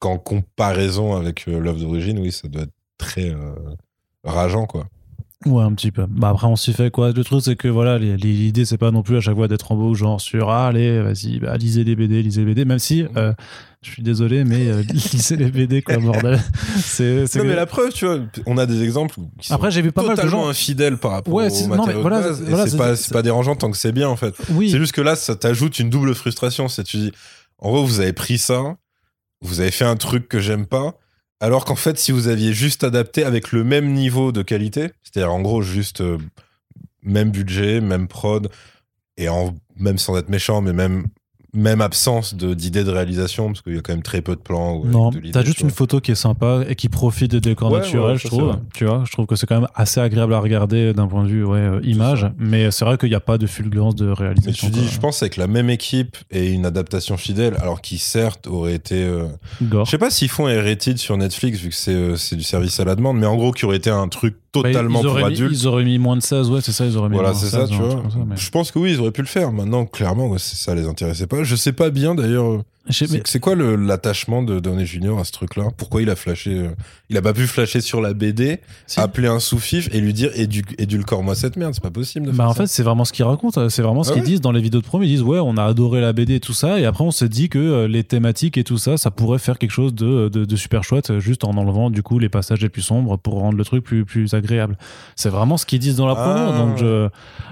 Qu'en comparaison avec euh, l'œuvre d'origine, oui, ça doit être très euh, rageant quoi. Ouais, un petit peu. Bah après, on s'y fait quoi. Le truc, c'est que voilà, l'idée, c'est pas non plus à chaque fois d'être en beau, genre sur ah, allez, vas-y, bah, lisez les BD, lisez les BD, même si, euh, je suis désolé, mais euh, lisez les BD, quoi, bordel. C'est, Non, que- mais la preuve, tu vois, on a des exemples qui sont Après, j'ai vu pas mal de gens. infidèles par rapport Ouais, au c'est- non, mais matériau de voilà, base, c'est- et voilà, c'est pas, c'est pas dérangeant tant que c'est bien, en fait. Oui. C'est juste que là, ça t'ajoute une double frustration. C'est tu dis, en gros, vous avez pris ça, vous avez fait un truc que j'aime pas, alors qu'en fait, si vous aviez juste adapté avec le même niveau de qualité, c'est-à-dire en gros juste euh, même budget, même prod, et en, même sans être méchant, mais même même absence de d'idées de réalisation, parce qu'il y a quand même très peu de plans. ou Non, de t'as juste une photo qui est sympa et qui profite des décors Ouais, naturels, ouais, je trouve. Tu vois, je trouve que c'est quand même assez agréable à regarder d'un point de vue ouais, euh, image, mais c'est vrai qu'il n'y a pas de fulgurance de Mais réalisation. tu dis, je pense avec la même équipe et une adaptation fidèle, alors qui certes aurait été. euh, Gore. Je sais pas s'ils font Heritage sur Netflix vu que c'est euh, c'est du service à la demande, mais en gros qui aurait été un truc totalement Bah, ils pour auraient mis, adultes. Ils auraient mis moins de 16, ouais, c'est ça, ils auraient mis Voilà, moins de c'est ça, 16, tu vois. ça, mais- Je pense que oui, ils auraient pu le faire. Maintenant, clairement, ça les intéressait pas. Je sais pas bien d'ailleurs. C'est quoi l'attachement de Downey Junior à ce truc-là? Pourquoi il a flashé euh, Il a pas pu flasher sur la BD, Si. appeler un sous-fif et lui dire édu- édulcore-moi cette merde. C'est pas possible de Bah faire en ça. fait c'est vraiment ce qu'ils racontent, c'est vraiment ce Ah qu'ils ouais disent dans les vidéos de promo, ils disent ouais on a adoré la BD et tout ça et après on s'est dit que euh, les thématiques et tout ça ça pourrait faire quelque chose de, de, de super chouette euh, juste en enlevant du coup les passages les plus sombres pour rendre le truc plus, plus agréable. C'est vraiment ce qu'ils disent dans la promo Ah. donc, je-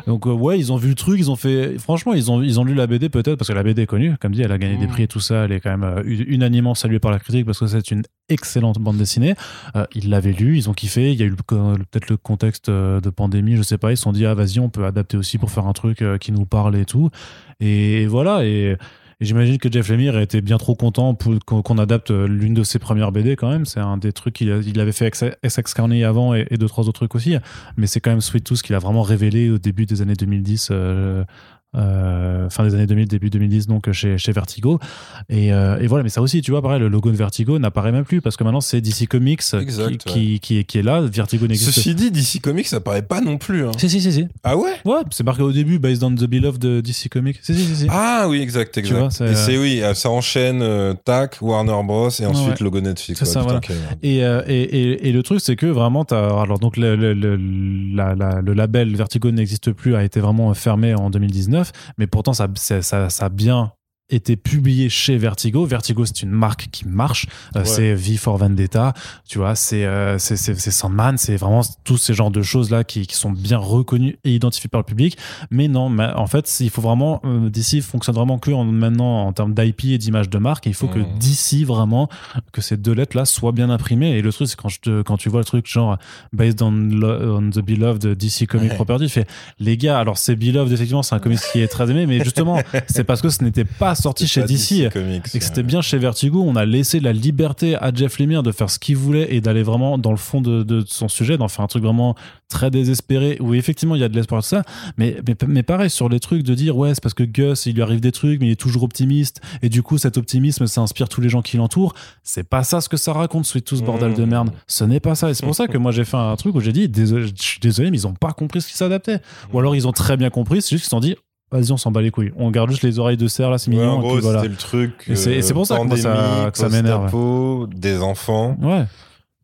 donc ouais ils ont vu le truc, ils ont fait franchement ils ont, ils ont lu la BD peut-être parce que la BD est connue comme dit elle a gagné des Mm. prix et tout ça elle est quand même euh, unanimement saluée par la critique parce que c'est une excellente bande dessinée. Euh, ils l'avaient lu, ils ont kiffé. Il y a eu peut-être le contexte euh, de pandémie, je sais pas. Ils se sont dit, ah, vas-y, on peut adapter aussi pour faire un truc qui nous parle et tout. Et, voilà. Et, j'imagine que Jeff Lemire était bien trop content qu'on adapte l'une de ses premières BD quand même. C'est un des trucs qu'il a- il avait fait avec SX Carney avant et, deux, trois autres trucs aussi. Mais c'est quand même Sweet Tooth qu'il a vraiment révélé au début des années 2010. euh, euh, fin des années 2000, début 2010, donc chez, chez Vertigo. Et, euh, et voilà, mais ça aussi, tu vois, pareil, le logo de Vertigo n'apparaît même plus parce que maintenant c'est DC Comics qui- qui, qui, est- qui est là. Vertigo n'existe Ceci dit, DC Comics, ça paraît pas non plus. hein. Si, si, si, si. Ah ouais? Ouais, c'est marqué au début, based on the beloved de DC Comics. Si, si, si. si. Ah oui, exact, exact. vois, c'est, et euh, c'est oui, euh, ça enchaîne euh, tac, Warner Bros et ensuite Ouais. logo Netflix. Ça, putain, voilà. Et, et, et, le truc, c'est que vraiment, t'as, alors donc le, le, le, la- la- le label Vertigo n'existe plus, a été vraiment fermé en 2019, mais pourtant ça, ça, bien été publié chez Vertigo. Vertigo, c'est une marque qui marche. Euh, Ouais. C'est V for Vendetta, tu vois, c'est euh, c'est Sandman, c'est vraiment tous ces genres de choses là qui, qui sont bien reconnus et identifiés par le public. Mais non, mais en fait, il faut vraiment euh, DC fonctionne vraiment que en, maintenant en termes d'IP et d'image de marque. Et il faut que Mhm. DC vraiment que ces deux lettres là soient bien imprimées. Et le truc, c'est quand je te, quand tu vois le truc genre based on, lo- on the beloved DC Comic Ouais. Property, tu fais les gars. Alors c'est beloved effectivement, c'est un comics qui est très aimé, mais justement c'est parce que ce n'était pas sorti chez DC. Comics, Et que c'était ouais. bien chez Vertigo, on a laissé la liberté à Jeff Lemire de faire ce qu'il voulait et d'aller vraiment dans le fond de, de son sujet, d'en faire un truc vraiment très désespéré, où effectivement il y a de l'espoir, tout ça. Mais, mais, mais pareil, sur les trucs de dire, ouais, c'est parce que Gus, il lui arrive des trucs, mais il est toujours optimiste, et du coup, cet optimisme, ça inspire tous les gens qui l'entourent. C'est pas ça ce que ça raconte, Sweet Tooth, bordel de Mmh. merde. Ce n'est pas ça. Et c'est pour ça que moi, j'ai fait un truc où j'ai dit, désolé, je suis désolé, mais ils ont pas compris ce qui s'adaptait. Ou alors, ils ont très bien compris, c'est juste qu'ils se sont dit, vas-y, on s'en bat les couilles. On garde juste les oreilles de cerf, là, c'est Ouais, mignon. en et gros, puis voilà. le truc. Et c'est- pour ça que moi, ça- que ça m'énerve. des enfants. Ouais.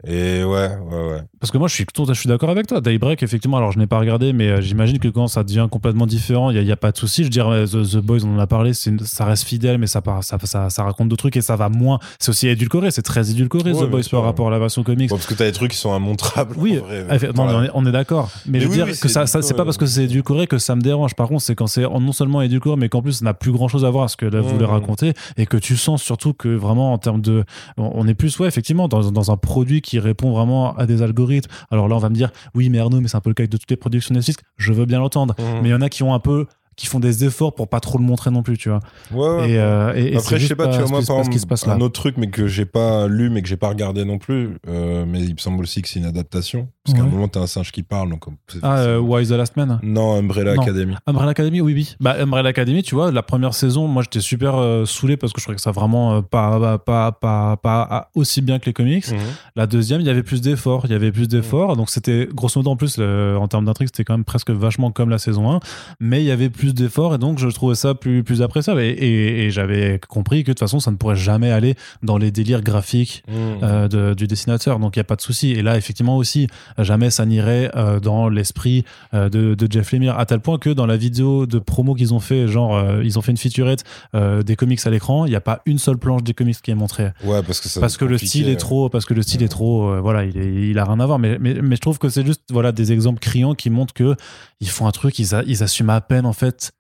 Et ouais, ouais, ouais. Parce que moi, je suis, je suis d'accord avec toi. Daybreak, effectivement, alors je n'ai pas regardé, mais euh, j'imagine que quand ça devient complètement différent, il n'y a, pas de souci. Je dirais, The, The Boys, on en a parlé, une- ça reste fidèle, mais ça, part- ça, ça, ça raconte d'autres trucs et ça va moins. C'est aussi édulcoré, c'est très édulcoré, Ouais, The Boys, par rapport à la version comics. Bon, parce que t'as des trucs qui sont immontrables. Oui, en vrai, Effe- non, dans mais la- on est, d'accord. Mais, Mais je veux oui, dire oui, que ça, c'est pas parce que c'est édulcoré que ça me dérange. Par contre, c'est quand c'est non seulement édulcoré, mais qu'en plus, ça n'a plus grand chose à voir avec ce que là, vous Mmh. voulez raconter et que tu sens surtout que vraiment, en termes de. On on est plus, ouais, effectivement, dans, dans un produit qui répond vraiment à des algorithmes. Alors là, on va me dire, oui, mais Arnaud, mais c'est un peu le cas de toutes les productions Netflix. Je veux bien l'entendre. Mhm. Mais il y en a qui ont un peu. qui font des efforts pour pas trop le montrer non plus, tu vois. Ouais, ouais. Et, euh, et- et c'est Après, je sais pas, tu vois, moi, par exemple, là. un autre truc, mais que j'ai pas lu, mais que j'ai pas regardé non plus, euh, mais il me semble aussi que c'est une adaptation. Parce qu'à un moment, t'as un singe qui parle, donc. c'est- Ah, euh, Why the Last Man Non, Umbrella Non. Academy. Umbrella Academy, oui, oui. Bah, Umbrella Academy, tu vois, la première saison, moi, j'étais super euh, saoulé parce que je trouvais que ça vraiment euh, pas, pas, pas, pas, pas aussi bien que les comics. Mhm. La deuxième, il y avait plus d'efforts. Il y avait plus d'efforts. Donc, c'était, grosso modo, en plus, le- en termes d'intrigue, c'était quand même presque vachement comme la saison 1. Mais il y avait plus d'efforts et donc, je trouvais ça plus, plus appréciable. Et, et- et j'avais compris que de toute façon, ça ne pourrait jamais aller dans les délires graphiques Mhm. euh, de- du dessinateur. Donc il n'y a pas de souci. Et là, effectivement aussi, jamais ça n'irait euh, dans l'esprit euh, de, de Jeff Lemire, à tel point que dans la vidéo de promo qu'ils ont fait, genre euh, ils ont fait une featurette euh, des comics à l'écran, il n'y a pas une seule planche des comics qui est montrée. Ouais, parce que ça. Parce que le style est trop, parce que le style est trop, euh, voilà, il, est, il a rien à voir. Mais, mais, mais je trouve que c'est juste, voilà, des exemples criants qui montrent que ils font un truc, ils, a- ils assument à peine en fait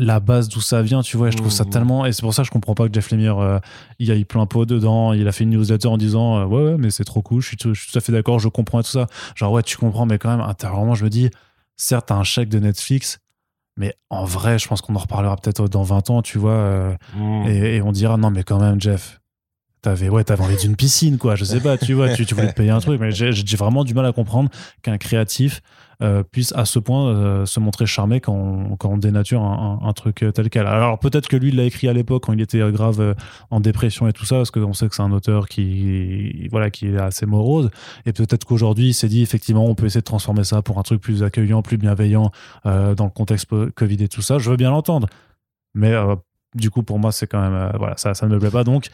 la base d'où ça vient, tu vois. Et je trouve ça Mhm. tellement, et c'est pour ça que je comprends pas que Jeff Lemire, euh, il a eu plein pot dedans. Il a fait une newsletter en disant, euh, ouais, ouais, mais c'est trop cool, je suis, tout, je suis tout à fait d'accord, je comprends et tout ça. Genre, ouais, tu comprends, mais quand même, intérieurement, je me dis, certes, t'as un chèque de Netflix. Mais en vrai, je pense qu'on en reparlera peut-être dans 20 ans, tu vois. euh, et, et on dira non mais quand même Jeff t'avais ouais t'avais envie d'une piscine quoi je sais pas tu vois tu, voulais te payer un truc mais j'ai vraiment du mal à comprendre qu'un créatif euh, puisse à ce point euh, se montrer charmé quand on, quand dénature un, truc euh, tel quel alors peut-être que lui il l'a écrit à l'époque quand il était grave en dépression et tout ça parce qu'on sait que c'est un auteur qui voilà qui est assez morose et peut-être qu'aujourd'hui il s'est dit effectivement on peut essayer de transformer ça pour un truc plus accueillant plus bienveillant dans le contexte Covid et tout ça je veux bien l'entendre mais du coup, pour moi, c'est quand même. voilà, ça, ça ne me plaît pas. Donc,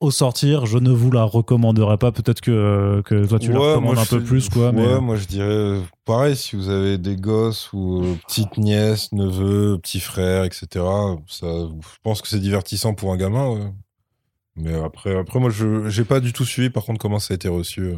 au sortir, je ne vous la recommanderais pas. Peut-être que, euh, que toi, tu la recommandes un peu plus, quoi. Ouais, mais, euh, moi je dirais euh, pareil, si vous avez des gosses ou euh, petites nièces, neveux, petits frères, etc. Ça, je pense que c'est divertissant pour un gamin. ouais. Mais après, après moi, je j'ai pas du tout suivi. Par contre, comment ça a été reçu.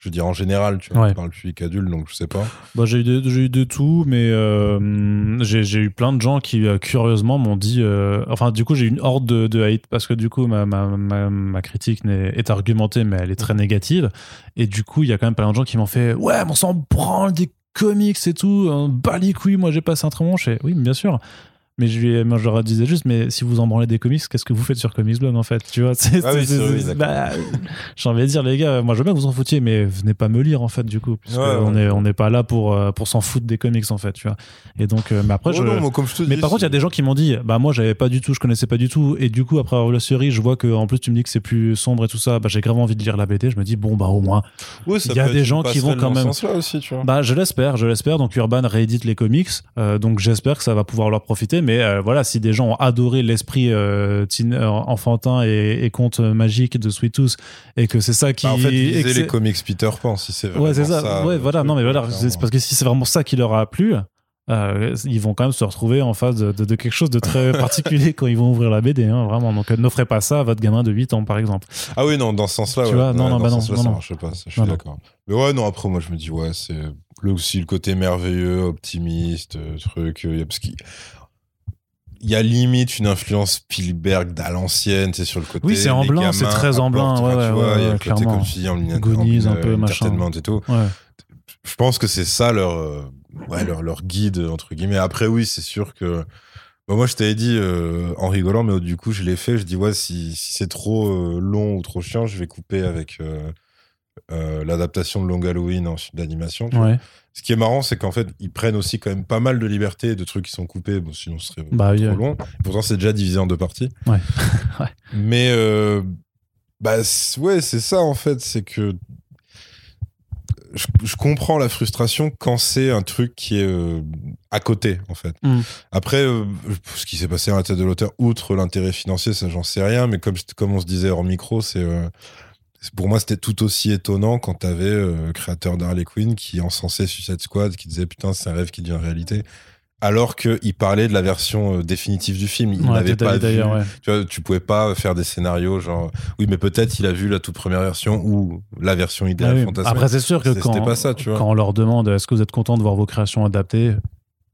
Je veux dire en général, tu vois, Ouais. on parle public adulte, donc je sais pas. bah, j'ai eu, de- j'ai eu de tout, mais euh, j'ai j'ai eu plein de gens qui, euh, curieusement, m'ont dit. euh, enfin, du coup, j'ai eu une horde de, de hate parce que, du coup, ma, ma, ma, ma critique n'est- est argumentée, mais elle est très négative. Et du coup, il y a quand même plein de gens qui m'ont fait Ouais, mais on s'en branle des comics et tout, les couilles, moi j'ai passé un très bon. Je fais, Oui, bien sûr. Mais je, lui, moi, je leur disais juste, mais si vous en branlez des comics, qu'est-ce que vous faites sur Comics Blog en fait Tu vois, c'est, Ah oui, oui, bah, j'ai envie de dire, les gars, moi je veux bien que vous en foutiez, mais venez pas me lire en fait, du coup, puisque Ouais, ouais. on est on n'est pas là pour euh, pour s'en foutre des comics en fait, tu vois. Et donc, euh, mais après, Oh je, non, moi, comme je te mais dis, par contre, il y a des gens qui m'ont dit, bah moi j'avais pas du tout, je connaissais pas du tout, et du coup après avoir la série, je vois que en plus tu me dis que c'est plus sombre et tout ça, bah j'ai grave envie de lire la BD. Je me dis bon bah au moins, il y a des gens qui vont quand même- aussi, tu vois. bah je l'espère, je l'espère. Donc Urban réédite les comics, euh, donc j'espère que ça va pouvoir leur profiter. Mais euh, voilà, si des gens ont adoré l'esprit euh, teen- euh, enfantin et, et conte magique de Sweet Tooth, et que c'est ça qui, Bah, en fait, les comics Peter Pan, si c'est Ouais, c'est ça. ouais, le voilà. non, mais voilà. C'est parce que si c'est vraiment ça qui leur a plu, ils vont quand même se retrouver en face de, de- de quelque chose de très particulier quand ils vont ouvrir la BD, hein, vraiment. Donc, n'offrez pas ça à votre gamin de 8 ans, par exemple. Ah oui, non, dans ce sens-là, Tu ouais. vois, non, Ouais, non, bah non, non, ça marche pas, ça, je suis d'accord. Mais ouais, non, après, moi, je me dis, ouais, c'est là aussi le côté merveilleux, optimiste, truc, parce y a limite une influence Spielberg d'à l'ancienne, c'est sur le côté. Oui, c'est en blanc, c'est très en blanc, enfin, ouais, tu vois, il y a le côté, clairement. comme tu dis, en, en- Goonies, un peu, machin. entertainment et tout. Je pense que c'est ça leur, euh, ouais, leur, leur guide, entre guillemets. Après, oui, c'est sûr que moi, je t'avais dit euh, en rigolant, mais du coup, je l'ai fait. Je dis, ouais, si, si c'est trop euh, long ou trop chiant, je vais couper avec euh, euh, l'adaptation de Long Halloween en film d'animation. Ouais. Ce qui est marrant, c'est qu'en fait, ils prennent aussi quand même pas mal de liberté, de trucs qui sont coupés, bon, sinon ce serait Bah, trop long. Pourtant, c'est déjà divisé en deux parties. Ouais. Ouais. Mais, euh, bah, ouais, c'est ça, en fait, c'est que je, je comprends la frustration quand c'est un truc qui est euh, à côté, en fait. Mm. Après, euh, ce qui s'est passé dans la tête de l'auteur, outre l'intérêt financier, ça, j'en sais rien, mais comme, comme on se disait hors micro, c'est. euh, c'est- pour moi, c'était tout aussi étonnant quand t'avais euh, le créateur d'Harley Quinn qui encensait Suicide Squad, qui disait putain, c'est un rêve qui devient réalité. Alors qu'il parlait de la version euh, définitive du film. Il Ouais, n'avait t'as pas vu. ouais. Tu vois, tu pouvais pas faire des scénarios genre. Oui, mais peut-être il a vu la toute première version ou la version Ah idéale oui. fantasmée. Après, c'est sûr que quand, pas ça, tu vois. quand on leur demande est-ce que vous êtes content de voir vos créations adaptées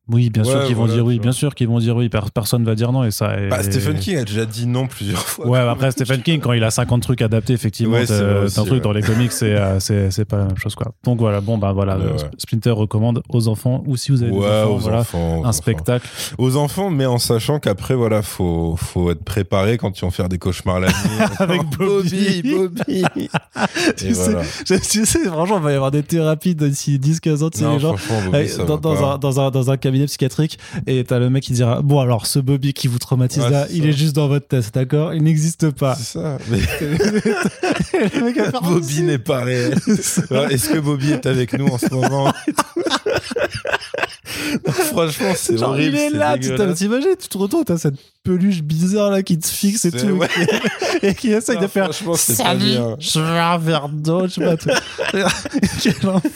Oui, bien sûr qu'ils vont dire oui, bien sûr qu'ils vont dire oui. Per- personne va dire non et ça. Bah, Stephen King a déjà dit non plusieurs fois. Ouais, après Stephen King, quand il a 50 trucs adaptés, effectivement, Ouais, c'est un truc ouais. dans les comics, c'est euh, c'est pas la même chose, quoi. Donc voilà, bon, bah voilà, euh. Splinter recommande aux enfants ou si vous avez des enfants, aux voilà, enfants. aux un enfants. spectacle. Aux enfants, mais en sachant qu'après, voilà, faut, faut être préparé quand ils vont faire des cauchemars la nuit. Avec Bobby. Bobby. tu, sais, tu sais, franchement, il va y avoir des thérapies d'ici 10-15 ans, tu sais, les gens. dans, un, dans, un, dans un cabinet psychiatrique et t'as le mec qui dira bon alors ce Bobby qui vous traumatise Ouais, là il ça. est juste dans votre tête d'accord? Il n'existe pas C'est ça. Mais Bobby n'est pas réel. Est-ce que Bobby est avec nous en ce moment? Non, Franchement, c'est Genre, horrible. il est c'est là, tu t'as- dégueulasse. t'imagines, tu te retournes, t'as cette peluche bizarre là qui te fixe et tout, ouais. et qui essaye Non, de faire franchement, c'est pas Salut, bien. je veux un verre d'eau, je sais pas. tout.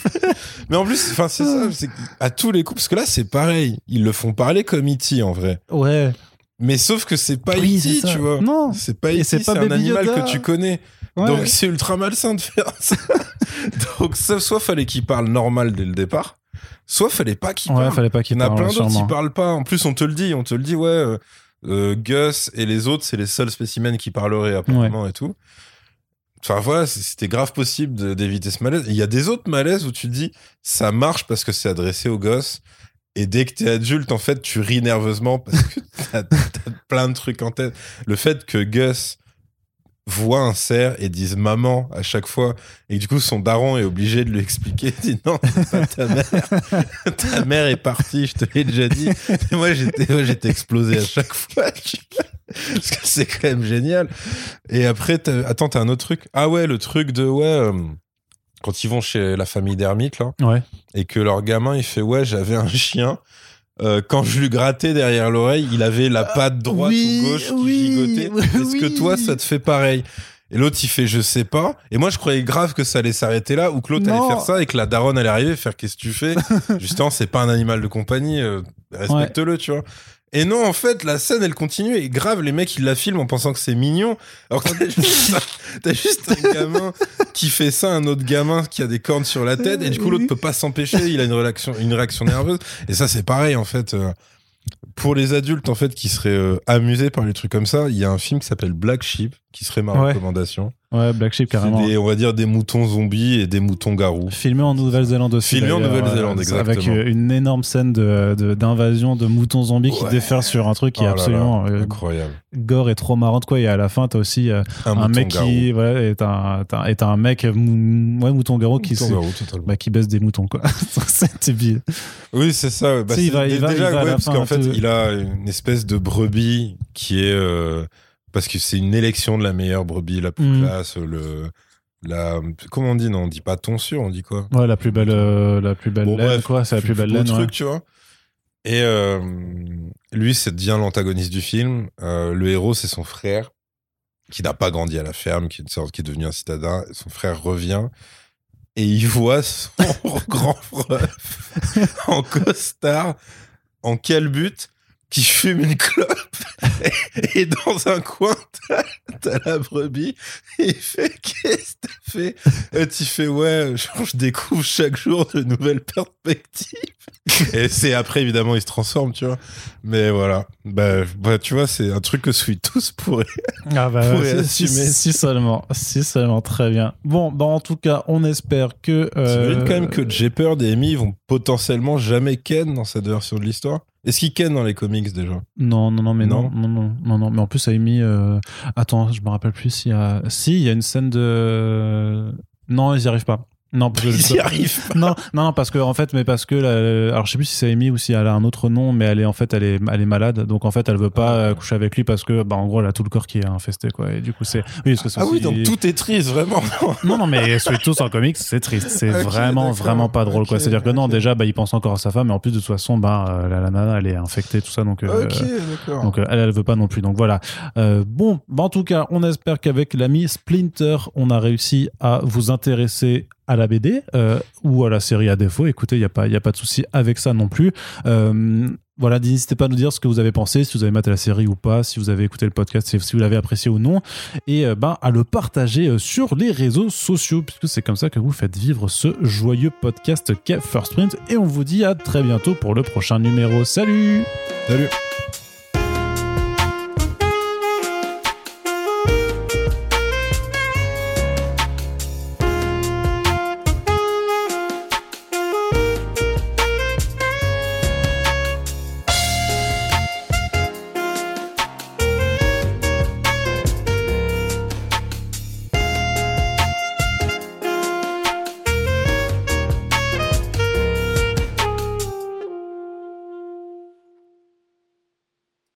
Mais en plus, enfin, c'est ça, c'est à tous les coups, parce que là, c'est pareil. Ils le font parler comme E.T. en vrai. ouais. Mais sauf que c'est pas Oui, E.T., tu vois. Non. C'est pas Et E.T., c'est un animal Yoda. que tu connais. Ouais. Donc c'est ultra malsain de faire ça. Donc ça, soit fallait qu'il parle normal dès le départ, soit fallait pas qu'il Ouais, parle. fallait pas qu'il Il y en a plein d'autres qui parlent pas. En plus, on te le dit, on te le dit, ouais. euh, euh, Gus et les autres, c'est les seuls spécimens qui parleraient apparemment et tout. Enfin voilà, c'était grave possible d'éviter ce malaise. Il y a des autres malaises où tu te dis, ça marche parce que c'est adressé aux gosses. Et dès que t'es adulte, en fait, tu ris nerveusement parce que t'as plein de trucs en tête. Le fait que Gus voit un cerf et dise maman à chaque fois, et du coup son daron est obligé de lui expliquer, il dit non, c'est pas ta mère. ta mère est partie, je te l'ai déjà dit. Et moi j'étais, j'étais explosé à chaque fois. Parce que c'est quand même génial. Et après, t'as- attends, t'as un autre truc. Ah ouais, le truc de ouais. euh, quand ils vont chez la famille d'ermites, là, Ouais. et que leur gamin, il fait Ouais, j'avais un chien. Euh, quand je lui grattais derrière l'oreille, il avait la patte droite oui, ou gauche qui oui, gigotait. Est-ce que toi, ça te fait pareil? Et l'autre, il fait Je sais pas. Et moi, je croyais grave que ça allait s'arrêter là, ou que l'autre allait faire ça et que la daronne allait arriver faire Qu'est-ce que tu fais? Justement, c'est pas un animal de compagnie, euh, respecte-le, tu vois. Et non, en fait, la scène, elle continue et grave, les mecs, ils la filment en pensant que c'est mignon. Alors que t'as juste, t'as juste un gamin qui fait ça, un autre gamin qui a des cornes sur la tête, et du coup, l'autre peut pas s'empêcher, il a une réaction, une réaction nerveuse. Et ça, c'est pareil, en fait. euh, pour les adultes, en fait, qui seraient euh, amusés par les trucs comme ça, il y a un film qui s'appelle Black Sheep, qui serait ma Ouais. recommandation. Ouais, Black Sheep, carrément. des, on va dire des moutons zombies et des moutons garous. Filmé en Nouvelle-Zélande aussi. Filmé en Nouvelle-Zélande, euh, exactement. Avec une énorme scène de- de- d'invasion de, moutons zombies qui déferlent sur un truc qui Oh est là là, absolument euh, incroyable. gore et trop marrante quoi. Et à la fin, t'as aussi euh, Un, mec garou. qui voilà, est, un, est un- mec mou- ouais, mouton garou qui, garou, bah, qui baisse des moutons quoi. C'est. Oui, c'est ça. Bah, il va- il va- déjà, il va à ouais, la parce qu'en fait, tout- il a une espèce de brebis qui est euh, parce que c'est une élection de la meilleure brebis, la plus Mhm. classe, le la comment on dit non, on dit pas tonsure, on dit quoi? Ouais, la plus belle, euh, la plus belle Bon, laine bref, quoi. C'est la plus belle laine. truc, ouais. tu vois. Et euh, lui, c'est bien l'antagoniste du film. Euh, le héros, c'est son frère qui n'a pas grandi à la ferme, qui est une sorte qui est devenu un citadin. Son frère revient et il voit son grand frère en costard, en calbute, qui fume une clope. Et dans un coin, t'as- la brebis. Et il fait Qu'est-ce que t'as fait? Et tu fais Ouais, genre, je découvre chaque jour de nouvelles perspectives. Et c'est après, évidemment, il se transforme, tu vois. Mais voilà. Bah, bah, tu vois, c'est un truc que Sweet tous pourrait. Ah bah pourrait si, assumer. si- seulement, si seulement, très bien. Bon, bah en tout cas, on espère que. euh, T'imagines quand même que Jeopard et Amy vont potentiellement jamais ken dans cette version de l'histoire? Est-ce qu'il ken dans les comics déjà? Non, non, non, mais non, Non. non, non, non, non. Mais en plus, Amy, euh... attends, je me rappelle plus s'il y a. Si, il y a une scène de. Non, ils y arrivent pas. Non, parce que je- Ils y arrivent pas. non, non, non, parce que en fait, mais parce que la- alors je sais plus si c'est Amy ou si elle a un autre nom, mais elle est en fait, elle est, elle est malade, donc en fait, elle veut pas euh, coucher avec lui parce que, bah, en gros, elle a tout le corps qui est infesté, quoi. Et du coup, c'est, oui, parce que c'est Ah oui, donc tout est triste, vraiment. non, non, mais Sweet Tooth en comics, c'est triste. C'est vraiment, vraiment pas drôle, quoi. C'est-à-dire que non, déjà, bah, il pense encore à sa femme, mais en plus, de toute façon, bah, euh, la, la nana, elle est infectée, tout ça, donc, euh, donc elle, elle veut pas non plus. Donc voilà. Euh, bon, bah, en tout cas, on espère qu'avec l'ami Splinter, on a réussi à vous intéresser à la BD euh, ou à la série à défaut. Écoutez, il n'y a, pas- a pas de souci avec ça non plus. Euh, voilà, n'hésitez pas à nous dire ce que vous avez pensé, si vous avez maté la série ou pas, si vous avez écouté le podcast, si, vous l'avez apprécié ou non, et euh, ben, à le partager sur les réseaux sociaux, puisque c'est comme ça que vous faites vivre ce joyeux podcast qu'est First Print. Et on vous dit à très bientôt pour le prochain numéro. Salut Salut